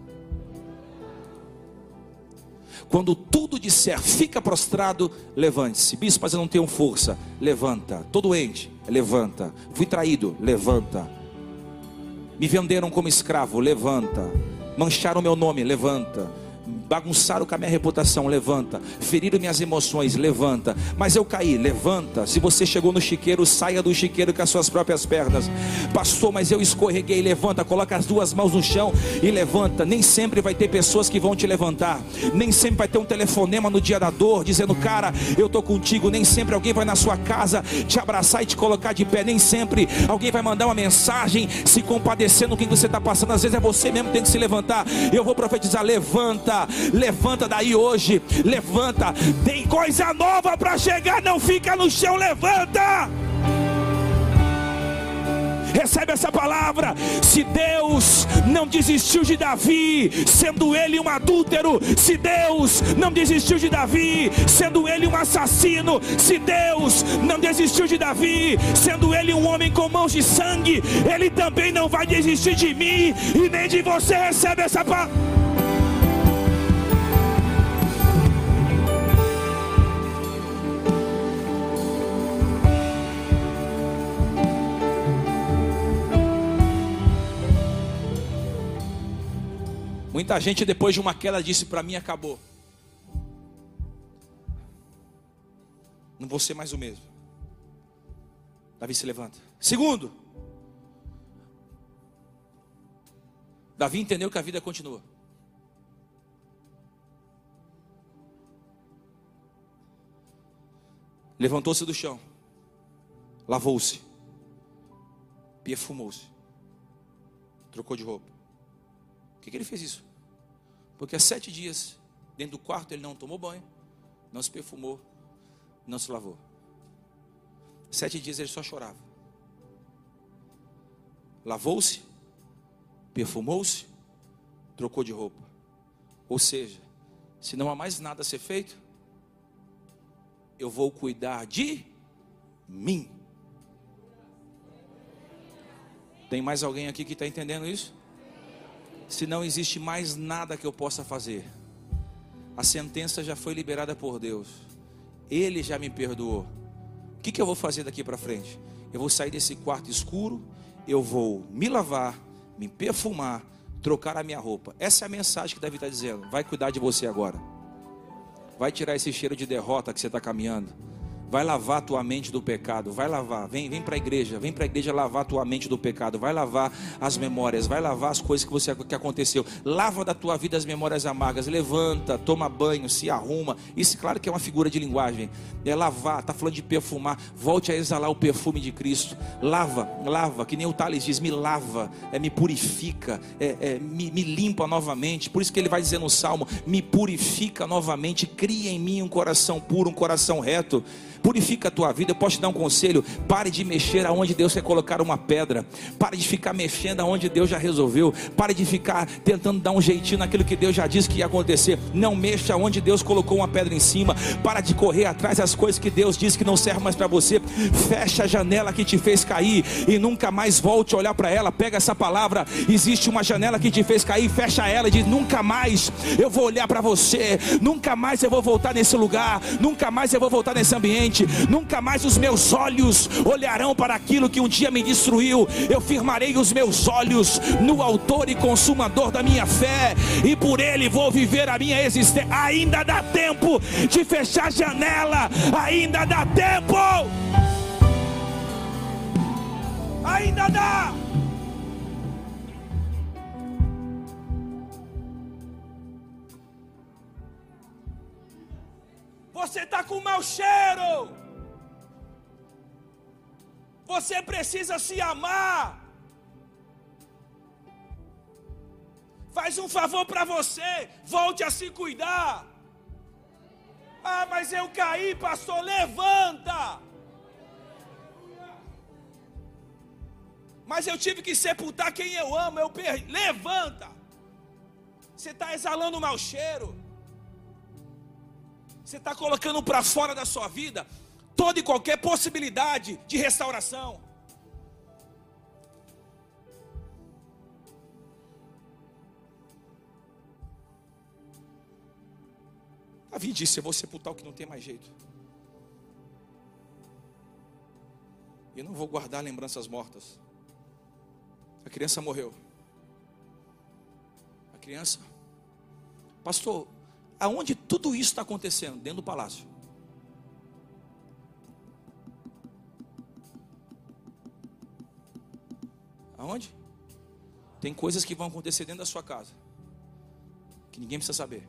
Quando tudo disser fica prostrado, levante-se. Bispo, mas eu não tenho força. Levanta. Estou doente. Levanta. Fui traído. Levanta. Me venderam como escravo. Levanta. Mancharam meu nome. Levanta bagunçaram com a minha reputação, levanta. Feriram minhas emoções, levanta. Mas eu caí, levanta. Se você chegou no chiqueiro, saia do chiqueiro com as suas próprias pernas. Pastor, mas eu escorreguei, levanta. Coloca as duas mãos no chão e levanta. Nem sempre vai ter pessoas que vão te levantar. Nem sempre vai ter um telefonema no dia da dor dizendo, cara, eu tô contigo. Nem sempre alguém vai na sua casa te abraçar e te colocar de pé. Nem sempre alguém vai mandar uma mensagem se compadecendo do que você está passando. Às vezes é você mesmo que tem que se levantar. Eu vou profetizar, levanta levanta daí hoje, levanta, tem coisa nova para chegar, não fica no chão, levanta. Recebe essa palavra. Se Deus não desistiu de Davi, sendo ele um adúltero, se Deus não desistiu de Davi, sendo ele um assassino, se Deus não desistiu de Davi, sendo ele um homem com mãos de sangue, ele também não vai desistir de mim e nem de você. Recebe essa palavra. Muita gente depois de uma queda disse para mim acabou. Não vou ser mais o mesmo. Davi se levanta. Segundo, Davi entendeu que a vida continua. Levantou-se do chão, lavou-se, perfumou-se, trocou de roupa que, que ele fez isso? Porque há sete dias, dentro do quarto, ele não tomou banho, não se perfumou, não se lavou. Sete dias ele só chorava. Lavou-se, perfumou-se, trocou de roupa. Ou seja, se não há mais nada a ser feito, eu vou cuidar de mim. Tem mais alguém aqui que está entendendo isso? Se não existe mais nada que eu possa fazer. A sentença já foi liberada por Deus. Ele já me perdoou. O que, que eu vou fazer daqui para frente? Eu vou sair desse quarto escuro, eu vou me lavar, me perfumar, trocar a minha roupa. Essa é a mensagem que Davi está dizendo. Vai cuidar de você agora. Vai tirar esse cheiro de derrota que você está caminhando. Vai lavar tua mente do pecado. Vai lavar. Vem, vem para a igreja. Vem para a igreja lavar tua mente do pecado. Vai lavar as memórias. Vai lavar as coisas que você que aconteceu. Lava da tua vida as memórias amargas. Levanta, toma banho, se arruma. Isso, claro, que é uma figura de linguagem. É lavar. Tá falando de perfumar. Volte a exalar o perfume de Cristo. Lava, lava. Que nem o Tales diz. Me lava. É, me purifica. É, é, me, me limpa novamente. Por isso que ele vai dizer no Salmo: Me purifica novamente. Cria em mim um coração puro, um coração reto purifica a tua vida. Eu posso te dar um conselho: pare de mexer aonde Deus quer colocar uma pedra, pare de ficar mexendo aonde Deus já resolveu, pare de ficar tentando dar um jeitinho naquilo que Deus já disse que ia acontecer. Não mexa aonde Deus colocou uma pedra em cima, para de correr atrás das coisas que Deus disse que não servem mais para você. Fecha a janela que te fez cair e nunca mais volte a olhar para ela. Pega essa palavra: existe uma janela que te fez cair, fecha ela e diz: nunca mais eu vou olhar para você, nunca mais eu vou voltar nesse lugar, nunca mais eu vou voltar nesse ambiente nunca mais os meus olhos olharão para aquilo que um dia me destruiu. Eu firmarei os meus olhos no Autor e Consumador da minha fé, e por Ele vou viver a minha existência. Ainda dá tempo de fechar a janela, ainda dá tempo. Ainda dá. Você está com mau cheiro. Você precisa se amar. Faz um favor para você, volte a se cuidar. Ah, mas eu caí, pastor, levanta. Mas eu tive que sepultar quem eu amo, eu perdi. Levanta. Você está exalando mau cheiro. Você está colocando para fora da sua vida toda e qualquer possibilidade de restauração. Davi disse: Eu vou sepultar o que não tem mais jeito. E não vou guardar lembranças mortas. A criança morreu. A criança. Pastor, aonde tudo isso está acontecendo? Dentro do palácio. Aonde? Tem coisas que vão acontecer dentro da sua casa. Que ninguém precisa saber.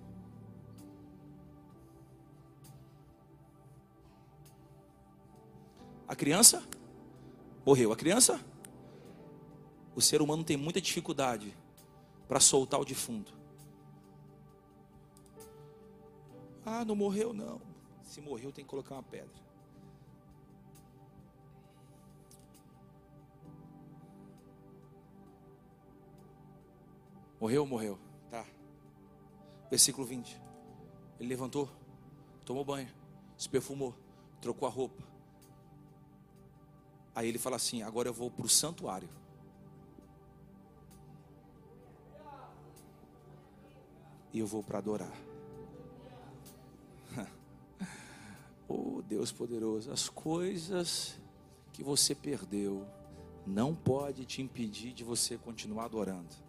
A criança morreu. A criança? O ser humano tem muita dificuldade para soltar o defunto. Ah, não morreu não. Se morreu tem que colocar uma pedra. Morreu, morreu. Tá. Versículo 20. Ele levantou, tomou banho, se perfumou, trocou a roupa. Aí ele fala assim: agora eu vou para o santuário. E eu vou para adorar. Oh Deus poderoso, as coisas que você perdeu não pode te impedir de você continuar adorando.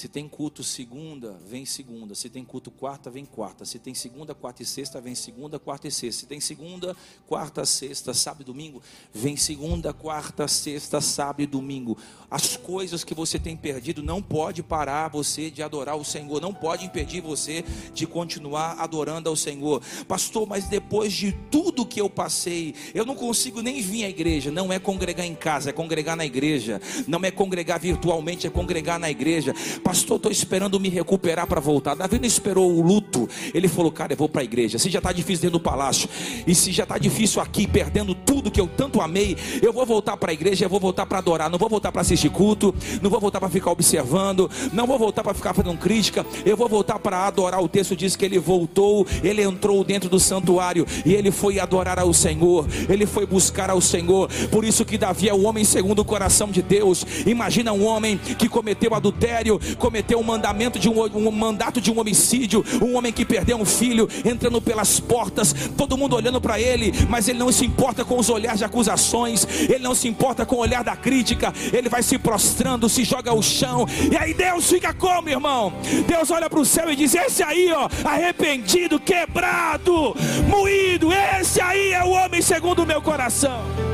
Se tem culto segunda, vem segunda. Se tem culto quarta, vem quarta. Se tem segunda, quarta e sexta, vem segunda, quarta e sexta. Se tem segunda, quarta, sexta, sábado e domingo, vem segunda, quarta, sexta, sábado e domingo. As coisas que você tem perdido não pode parar você de adorar o Senhor, não pode impedir você de continuar adorando ao Senhor. Pastor, mas depois de tudo que eu passei, eu não consigo nem vir à igreja. Não é congregar em casa, é congregar na igreja. Não é congregar virtualmente, é congregar na igreja. Pastor, estou esperando me recuperar para voltar. Davi não esperou o luto. Ele falou, cara, eu vou para a igreja. Se já está difícil dentro do palácio, e se já está difícil aqui, perdendo tudo que eu tanto amei, eu vou voltar para a igreja, eu vou voltar para adorar. Não vou voltar para assistir culto, não vou voltar para ficar observando, não vou voltar para ficar fazendo crítica. Eu vou voltar para adorar. O texto diz que ele voltou, ele entrou dentro do santuário e ele foi adorar ao Senhor. Ele foi buscar ao Senhor. Por isso que Davi é o homem segundo o coração de Deus. Imagina um homem que cometeu adultério, cometeu um mandamento de um, um mandato de um homicídio, um homem que perdeu um filho, entrando pelas portas, todo mundo olhando para ele, mas ele não se importa com os olhares de acusações, ele não se importa com o olhar da crítica, ele vai se prostrando, se joga ao chão, e aí Deus fica como, irmão? Deus olha para o céu e diz: Esse aí, ó, arrependido, quebrado, moído, esse aí é o homem segundo o meu coração.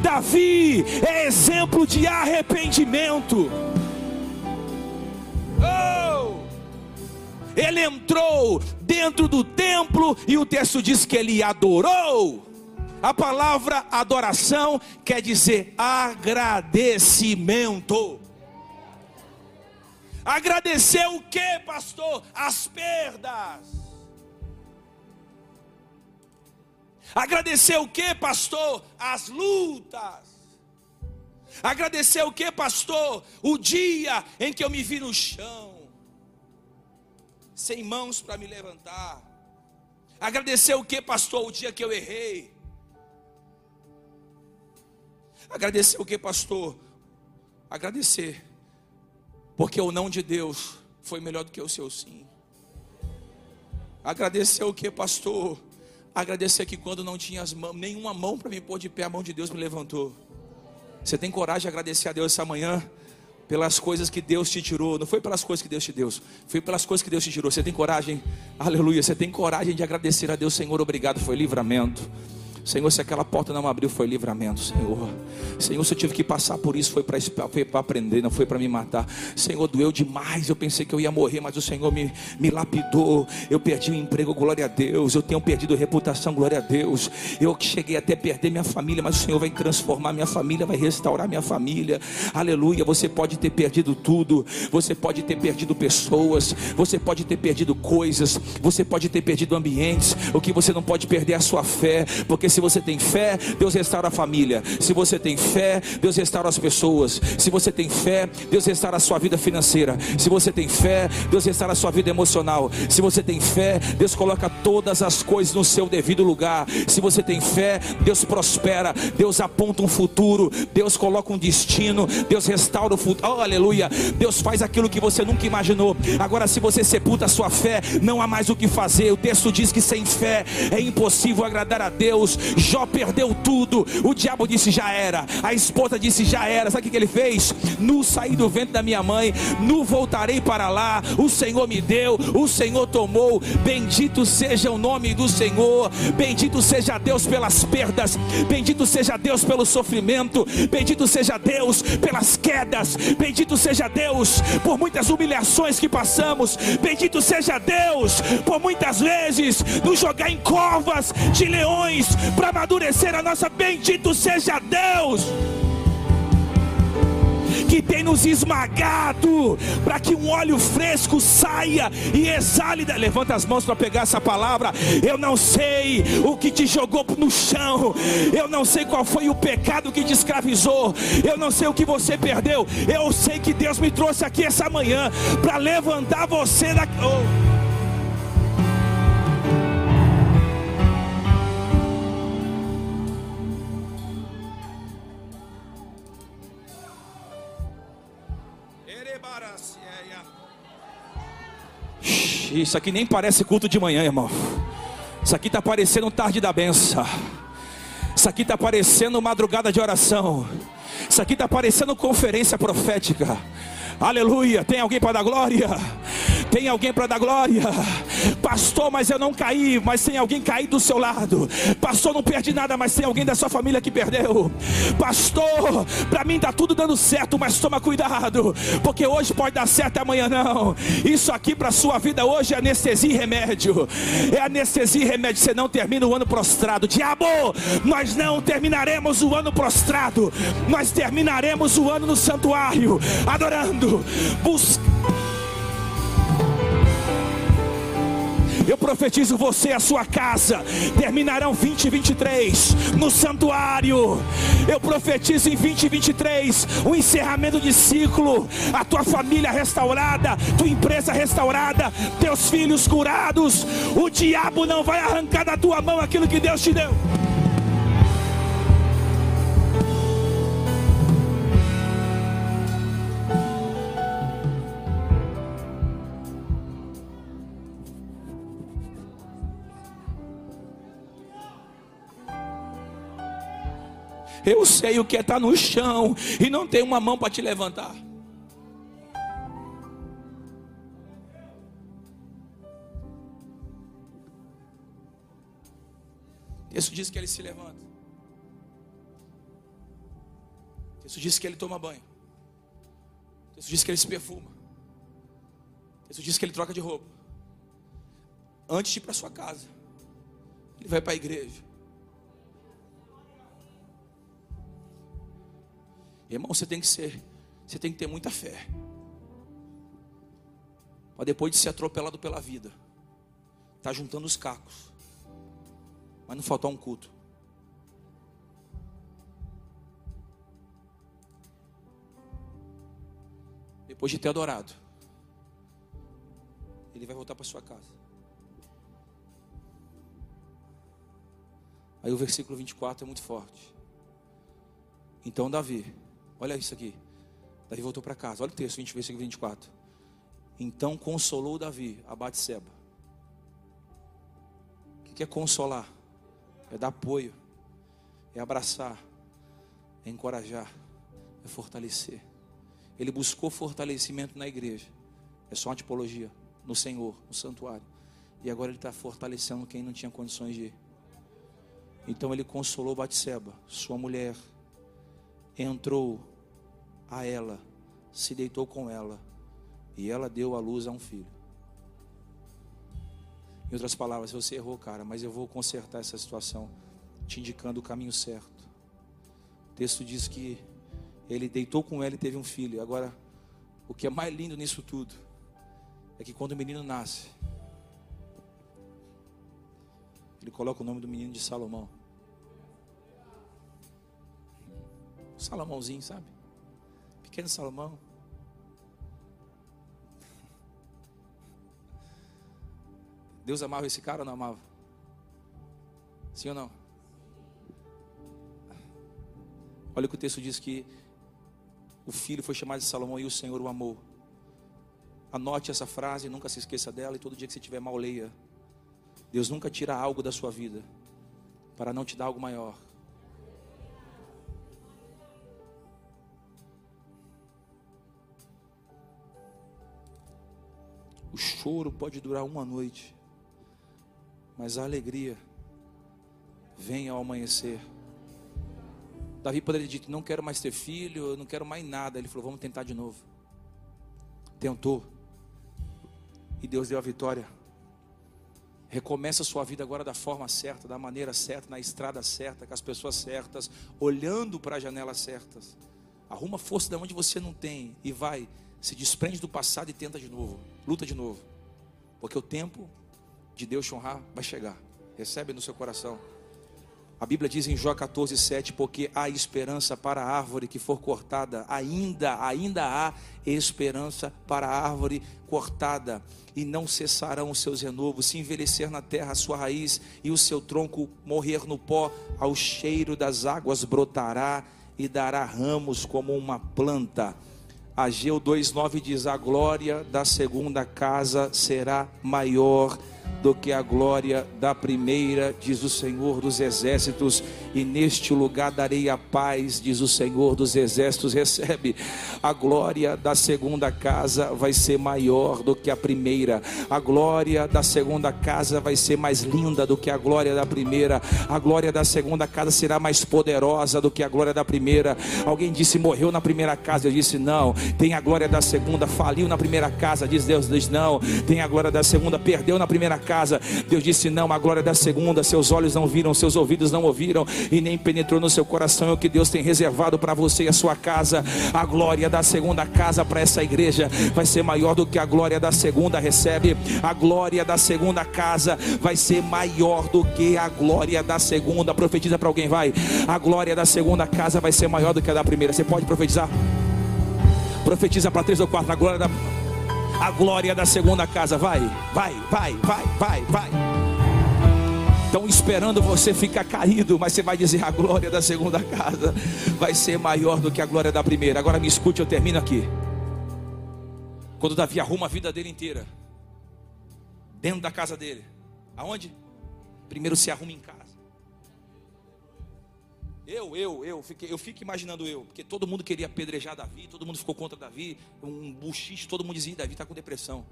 Davi é exemplo de arrependimento. Oh! Ele entrou dentro do templo e o texto diz que ele adorou. A palavra adoração quer dizer agradecimento. Agradecer o que, pastor? As perdas Agradecer o que, pastor? As lutas. Agradecer o que, pastor? O dia em que eu me vi no chão, sem mãos para me levantar. Agradecer o que, pastor? O dia que eu errei. Agradecer o que, pastor? Agradecer, porque o não de Deus foi melhor do que o seu sim. Agradecer o que, pastor? Agradecer que quando não tinha mãos, nenhuma mão para me pôr de pé, a mão de Deus me levantou. Você tem coragem de agradecer a Deus essa manhã? Pelas coisas que Deus te tirou, não foi pelas coisas que Deus te deu, foi pelas coisas que Deus te tirou. Você tem coragem, aleluia. Você tem coragem de agradecer a Deus, Senhor, obrigado, foi livramento. Senhor, se aquela porta não abriu, foi livramento, Senhor. Senhor, se eu tive que passar por isso, foi para aprender, não foi para me matar. Senhor, doeu demais. Eu pensei que eu ia morrer, mas o Senhor me, me lapidou. Eu perdi o emprego, glória a Deus. Eu tenho perdido reputação, glória a Deus. Eu cheguei até perder minha família, mas o Senhor vai transformar minha família, vai restaurar minha família. Aleluia. Você pode ter perdido tudo, você pode ter perdido pessoas, você pode ter perdido coisas, você pode ter perdido ambientes. O que você não pode perder é a sua fé, porque se você tem fé, Deus restaura a família. Se você tem fé, Deus restaura as pessoas. Se você tem fé, Deus restaura a sua vida financeira. Se você tem fé, Deus restaura a sua vida emocional. Se você tem fé, Deus coloca todas as coisas no seu devido lugar. Se você tem fé, Deus prospera, Deus aponta um futuro, Deus coloca um destino, Deus restaura o futuro. Oh, aleluia! Deus faz aquilo que você nunca imaginou. Agora, se você sepulta a sua fé, não há mais o que fazer. O texto diz que sem fé é impossível agradar a Deus. Jó perdeu tudo. O diabo disse já era. A esposa disse já era. Sabe o que ele fez? Nu saí do ventre da minha mãe, nu voltarei para lá. O Senhor me deu, o Senhor tomou. Bendito seja o nome do Senhor. Bendito seja Deus pelas perdas. Bendito seja Deus pelo sofrimento. Bendito seja Deus pelas quedas. Bendito seja Deus por muitas humilhações que passamos. Bendito seja Deus por muitas vezes nos jogar em covas de leões para amadurecer a nossa. Bendito seja Deus que tem nos esmagado, para que um óleo fresco saia e exale. Levanta as mãos para pegar essa palavra. Eu não sei o que te jogou no chão, eu não sei qual foi o pecado que te escravizou, eu não sei o que você perdeu. Eu sei que Deus me trouxe aqui essa manhã para levantar você da. Oh. Isso aqui nem parece culto de manhã, irmão. Isso aqui está parecendo tarde da benção. Isso aqui está parecendo madrugada de oração. Isso aqui está parecendo conferência profética. Aleluia. Tem alguém para dar glória? Tem alguém para dar glória? Pastor, mas eu não caí, mas tem alguém caído do seu lado. Pastor, não perdi nada, mas tem alguém da sua família que perdeu. Pastor, para mim está tudo dando certo, mas toma cuidado, porque hoje pode dar certo, amanhã não. Isso aqui para sua vida hoje é anestesia e remédio. É anestesia e remédio. Você não termina o ano prostrado. Diabo, nós não terminaremos o ano prostrado. Nós terminaremos o ano no santuário, adorando, buscando Eu profetizo você e a sua casa terminarão 2023 no santuário. Eu profetizo em 2023 o encerramento de ciclo, a tua família restaurada, tua empresa restaurada, teus filhos curados. O diabo não vai arrancar da tua mão aquilo que Deus te deu. Eu sei o que é estar no chão e não ter uma mão para te levantar. Isso diz que ele se levanta. Isso diz que ele toma banho. Isso diz que ele se perfuma. Isso diz que ele troca de roupa. Antes de ir para sua casa, ele vai para a igreja. Irmão, você tem que ser, você tem que ter muita fé. Para depois de ser atropelado pela vida, tá juntando os cacos. Mas não faltar um culto. Depois de ter adorado, ele vai voltar para sua casa. Aí o versículo 24 é muito forte. Então Davi Olha isso aqui. Davi voltou para casa. Olha o texto, 20, versículo 24. Então consolou Davi a Batseba. O que é consolar? É dar apoio, é abraçar, é encorajar, é fortalecer. Ele buscou fortalecimento na igreja. É só uma tipologia. No Senhor, no santuário. E agora ele está fortalecendo quem não tinha condições de ir. Então ele consolou Batseba, sua mulher, entrou a ela, se deitou com ela, e ela deu à luz a um filho. Em outras palavras, você errou, cara, mas eu vou consertar essa situação, te indicando o caminho certo. O texto diz que ele deitou com ela e teve um filho. Agora, o que é mais lindo nisso tudo é que quando o menino nasce, ele coloca o nome do menino de Salomão. Salomãozinho, sabe? Pequeno Salomão. Deus amava esse cara ou não amava? Sim ou não? Olha o que o texto diz que o filho foi chamado de Salomão e o Senhor o amou. Anote essa frase, nunca se esqueça dela e todo dia que você tiver mal leia. Deus nunca tira algo da sua vida para não te dar algo maior. O choro pode durar uma noite, mas a alegria vem ao amanhecer. Davi poderia ter dito: Não quero mais ter filho, não quero mais nada. Ele falou: Vamos tentar de novo. Tentou, e Deus deu a vitória. Recomeça a sua vida agora da forma certa, da maneira certa, na estrada certa, com as pessoas certas, olhando para as janelas certas. Arruma força de onde você não tem e vai, se desprende do passado e tenta de novo, luta de novo. Porque o tempo de Deus te honrar vai chegar. Recebe no seu coração. A Bíblia diz em Jó 14, 7, porque há esperança para a árvore que for cortada, ainda, ainda há esperança para a árvore cortada, e não cessarão os seus renovos, se envelhecer na terra a sua raiz, e o seu tronco morrer no pó, ao cheiro das águas brotará e dará ramos como uma planta. Ageu 2,9 diz: A glória da segunda casa será maior do que a glória da primeira, diz o Senhor dos exércitos, e neste lugar darei a paz, diz o Senhor dos exércitos. [LAUGHS] Recebe a glória da segunda casa vai ser maior do que a primeira, a glória da segunda casa vai ser mais linda do que a glória da primeira, a glória da segunda casa será mais poderosa do que a glória da primeira. Alguém disse morreu na primeira casa, eu disse não, tem a glória da segunda, faliu na primeira casa, diz Deus, diz não, tem a glória da segunda, perdeu na primeira casa. Deus disse: Não, a glória da segunda, seus olhos não viram, seus ouvidos não ouviram, e nem penetrou no seu coração é o que Deus tem reservado para você e a sua casa. A glória da segunda casa para essa igreja vai ser maior do que a glória da segunda. Recebe a glória da segunda casa, vai ser maior do que a glória da segunda. Profetiza para alguém, vai. A glória da segunda casa vai ser maior do que a da primeira. Você pode profetizar? Profetiza para três ou quatro. A glória da a glória da segunda casa. Vai, vai, vai, vai, vai, vai. Estão esperando você ficar caído, mas você vai dizer: a glória da segunda casa vai ser maior do que a glória da primeira. Agora me escute, eu termino aqui. Quando Davi arruma a vida dele inteira, dentro da casa dele, aonde? Primeiro se arruma em casa. Eu, eu, eu, fiquei, eu fico imaginando eu, porque todo mundo queria apedrejar Davi, todo mundo ficou contra Davi, um buchiche, todo mundo dizia: Davi está com depressão.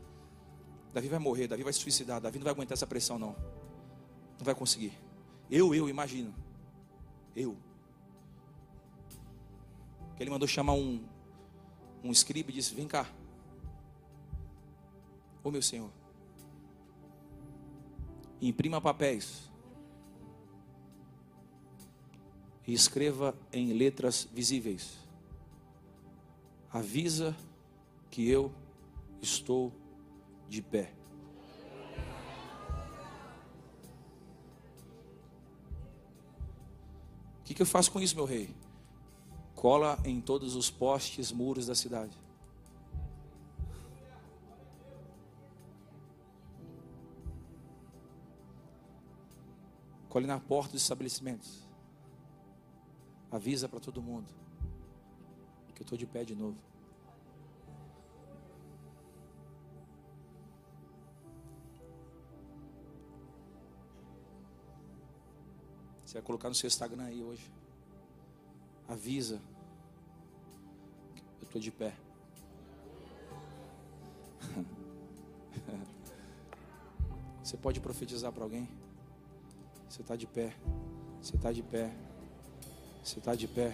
Davi vai morrer, Davi vai se suicidar, Davi não vai aguentar essa pressão, não. Não vai conseguir. Eu, eu, imagino. Eu. Que ele mandou chamar um, um escriba e disse: Vem cá. Ô meu senhor. Imprima papéis e escreva em letras visíveis: Avisa que eu estou de pé. O que, que eu faço com isso, meu rei? Cola em todos os postes, muros da cidade. Cole na porta dos estabelecimentos. Avisa para todo mundo que eu estou de pé de novo. Você vai colocar no seu Instagram aí hoje. Avisa. Eu estou [LAUGHS] de pé. Você pode profetizar para alguém? Você está de pé. Você está de pé. Você está de pé.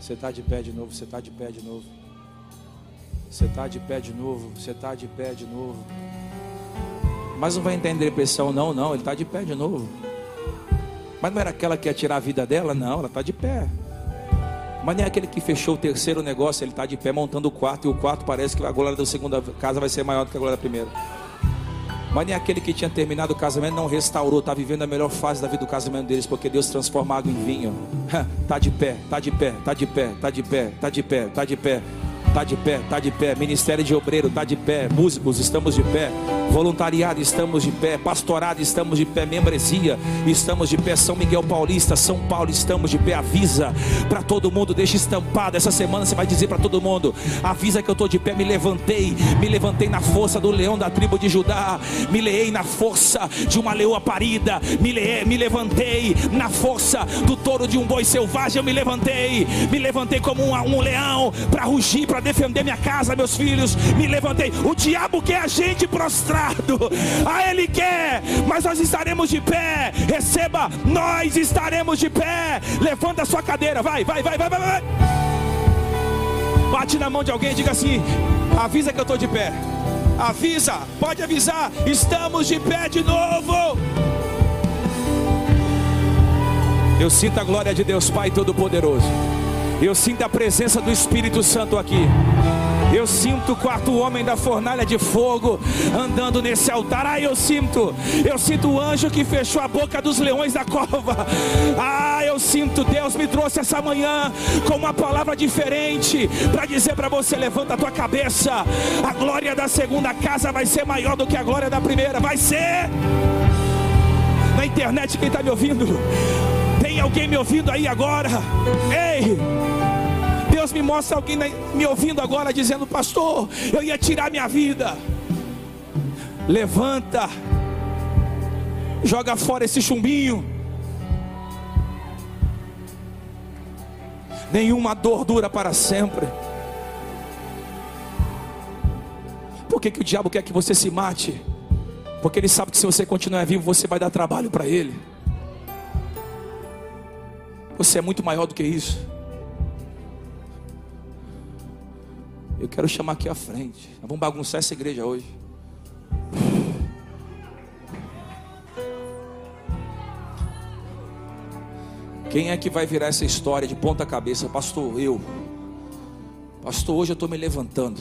Você está de pé de novo. Você está de pé de novo. Você está de pé de novo. Você está de pé de novo. Mas não vai entender depressão, não, não. Ele está de pé de novo. Mas não era aquela que ia tirar a vida dela? Não, ela está de pé. Mas nem aquele que fechou o terceiro negócio, ele está de pé montando o quarto, e o quarto parece que a glória da segunda casa vai ser maior do que a glória da primeira. Mas nem aquele que tinha terminado o casamento não restaurou, está vivendo a melhor fase da vida do casamento deles, porque Deus transforma água em vinho. Tá de pé, tá de pé, tá de pé, tá de pé, tá de pé, tá de pé. Tá de pé, tá de pé. Ministério de Obreiro, tá de pé. Músicos, estamos de pé. Voluntariado, estamos de pé. Pastorado, estamos de pé. Membresia, estamos de pé. São Miguel Paulista, São Paulo, estamos de pé. Avisa para todo mundo, deixa estampado. Essa semana você vai dizer para todo mundo: avisa que eu estou de pé. Me levantei, me levantei na força do leão da tribo de Judá. Me leei na força de uma leoa parida. Me, leei, me levantei na força do touro de um boi selvagem. Eu me levantei, me levantei como um, um leão para rugir, para defender minha casa, meus filhos. Me levantei. O diabo quer a gente prostrado. Ah, ele quer, mas nós estaremos de pé. Receba, nós estaremos de pé. Levanta a sua cadeira, vai, vai, vai, vai, vai. vai. Bate na mão de alguém e diga assim: avisa que eu estou de pé. Avisa, pode avisar, estamos de pé de novo. Eu sinto a glória de Deus Pai Todo-Poderoso. Eu sinto a presença do Espírito Santo aqui. Eu sinto o quarto homem da fornalha de fogo andando nesse altar. Ah, eu sinto. Eu sinto o anjo que fechou a boca dos leões da cova. Ah, eu sinto. Deus me trouxe essa manhã com uma palavra diferente para dizer para você: levanta a tua cabeça. A glória da segunda casa vai ser maior do que a glória da primeira. Vai ser. Na internet, quem está me ouvindo? Tem alguém me ouvindo aí agora? Ei! Deus me mostra alguém me ouvindo agora dizendo: Pastor, eu ia tirar minha vida. Levanta, joga fora esse chumbinho. Nenhuma dor dura para sempre. Por que, que o diabo quer que você se mate? Porque ele sabe que se você continuar vivo, você vai dar trabalho para ele. Você é muito maior do que isso. Eu quero chamar aqui à frente. Nós vamos bagunçar essa igreja hoje. Quem é que vai virar essa história de ponta cabeça? Pastor, eu. Pastor, hoje eu estou me levantando.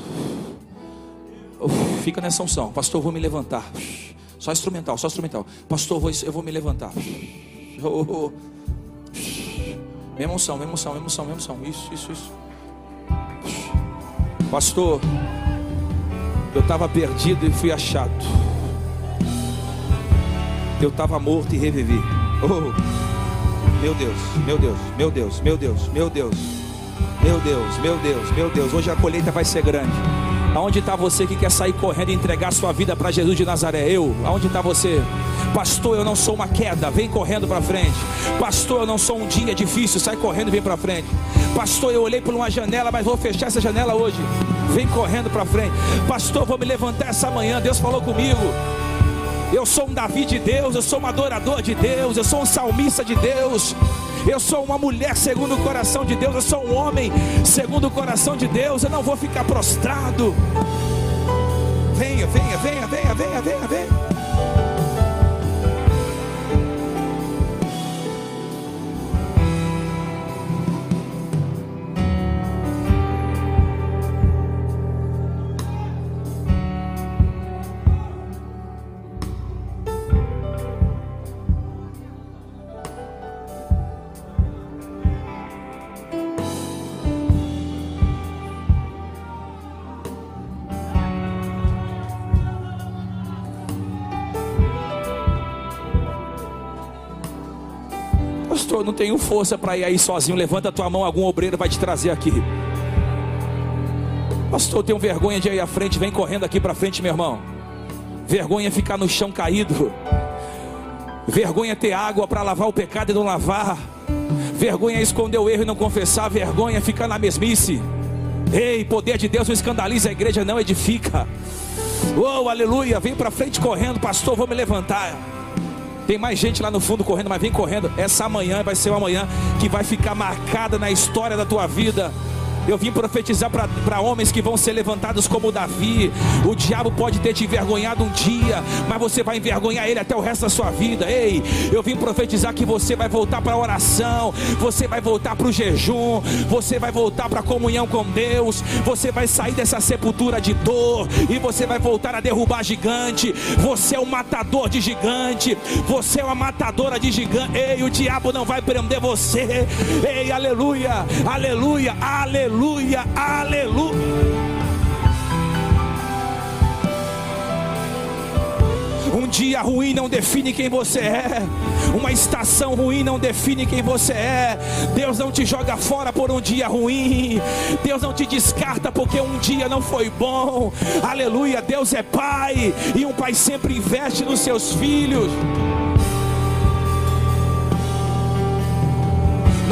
Fica nessa unção. Pastor, eu vou me levantar. Só instrumental, só instrumental. Pastor, eu vou me levantar. Oh, Mesma unção, mesma unção, mesma unção, mesma unção. Isso, isso, isso. Pastor, eu estava perdido e fui achado. Eu estava morto e revivi. Oh, meu Deus, meu Deus, meu Deus, meu Deus, meu Deus, meu Deus, meu Deus, meu Deus. Hoje a colheita vai ser grande. Aonde está você que quer sair correndo e entregar sua vida para Jesus de Nazaré? Eu. Aonde está você? Pastor, eu não sou uma queda, vem correndo para frente. Pastor, eu não sou um dia difícil, sai correndo e vem para frente. Pastor, eu olhei por uma janela, mas vou fechar essa janela hoje. Vem correndo para frente. Pastor, vou me levantar essa manhã. Deus falou comigo. Eu sou um Davi de Deus, eu sou um adorador de Deus, eu sou um salmista de Deus. Eu sou uma mulher segundo o coração de Deus. Eu sou um homem segundo o coração de Deus. Eu não vou ficar prostrado. Venha, venha, venha, venha, venha, venha, venha. Não tenho força para ir aí sozinho. Levanta a tua mão, algum obreiro vai te trazer aqui. Pastor, eu tenho vergonha de ir à frente, vem correndo aqui para frente, meu irmão. Vergonha ficar no chão caído. Vergonha ter água para lavar o pecado e não lavar. Vergonha esconder o erro e não confessar. Vergonha ficar na mesmice. Ei, poder de Deus não escandaliza a igreja, não edifica. Oh, aleluia. Vem para frente correndo, pastor. Vou me levantar. Tem mais gente lá no fundo correndo, mas vem correndo. Essa manhã vai ser uma manhã que vai ficar marcada na história da tua vida. Eu vim profetizar para homens que vão ser levantados como Davi. O diabo pode ter te envergonhado um dia, mas você vai envergonhar ele até o resto da sua vida. Ei, eu vim profetizar que você vai voltar para a oração, você vai voltar para o jejum, você vai voltar para a comunhão com Deus, você vai sair dessa sepultura de dor e você vai voltar a derrubar gigante. Você é o matador de gigante, você é uma matadora de gigante. Ei, o diabo não vai prender você. Ei, aleluia, aleluia, aleluia, aleluia. Um dia ruim não define quem você é. Uma estação ruim não define quem você é. Deus não te joga fora por um dia ruim. Deus não te descarta porque um dia não foi bom. Aleluia. Deus é pai e um pai sempre investe nos seus filhos.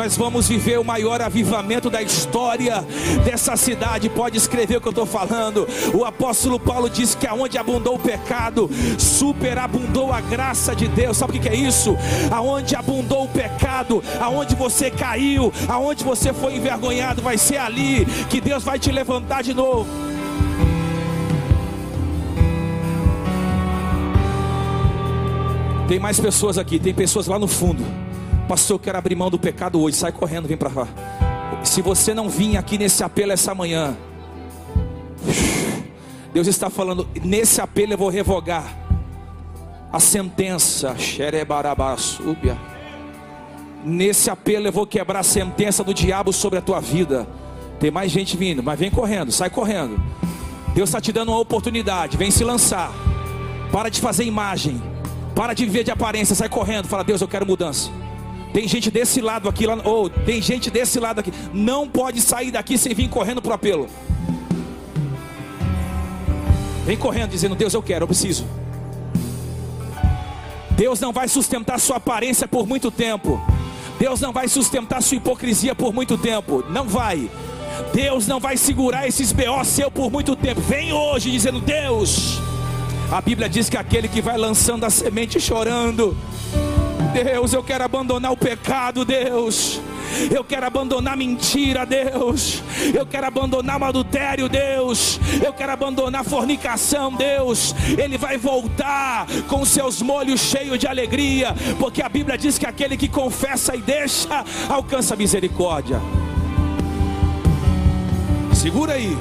Nós vamos viver o maior avivamento da história dessa cidade. Pode escrever o que eu estou falando. O apóstolo Paulo diz que aonde abundou o pecado, superabundou a graça de Deus. Sabe o que é isso? Aonde abundou o pecado, aonde você caiu, aonde você foi envergonhado, vai ser ali que Deus vai te levantar de novo. Tem mais pessoas aqui, tem pessoas lá no fundo Pastor, eu quero abrir mão do pecado hoje. Sai correndo, vem para cá. Se você não vir aqui nesse apelo essa manhã, Deus está falando, nesse apelo eu vou revogar a sentença. Nesse apelo eu vou quebrar a sentença do diabo sobre a tua vida. Tem mais gente vindo, mas vem correndo, sai correndo. Deus está te dando uma oportunidade, vem se lançar. Para de fazer imagem, para de viver de aparência, sai correndo. Fala, Deus, eu quero mudança. Tem gente desse lado aqui, lá, ou tem gente desse lado aqui. Não pode sair daqui sem vir correndo para o apelo. Vem correndo dizendo: Deus, eu quero, eu preciso. Deus não vai sustentar sua aparência por muito tempo. Deus não vai sustentar sua hipocrisia por muito tempo. Não vai. Deus não vai segurar esses BO seu por muito tempo. Vem hoje dizendo: Deus. A Bíblia diz que aquele que vai lançando a semente chorando Deus, eu quero abandonar o pecado, Deus. Eu quero abandonar mentira, Deus. Eu quero abandonar o adultério, Deus. Eu quero abandonar fornicação, Deus. Ele vai voltar com seus molhos cheios de alegria, porque a Bíblia diz que aquele que confessa e deixa alcança misericórdia. Segura aí.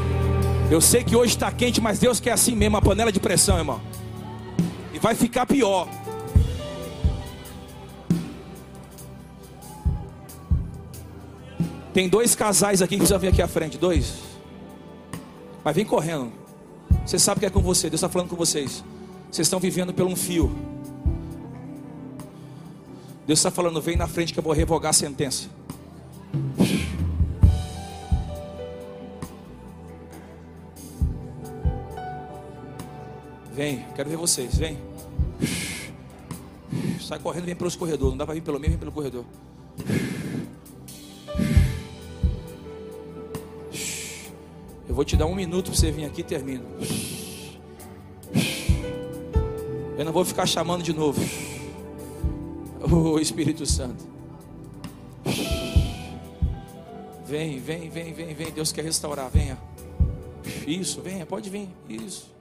Eu sei que hoje está quente, mas Deus quer assim mesmo, a panela de pressão, irmão. E vai ficar pior. Tem dois casais aqui que precisam vir aqui à frente, dois. Mas vem correndo. Você sabe que é com você, Deus está falando com vocês. Vocês estão vivendo por um fio. Deus está falando, vem na frente que eu vou revogar a sentença. Vem, quero ver vocês, vem. Sai correndo, vem pelos corredores. Não dá para vir pelo meio, vem pelo corredor. Eu vou te dar um minuto para você vir aqui e termino. Eu não vou ficar chamando de novo. O Espírito Santo. Vem, vem, vem, vem, vem. Deus quer restaurar. Venha. Isso, venha, pode vir. Isso.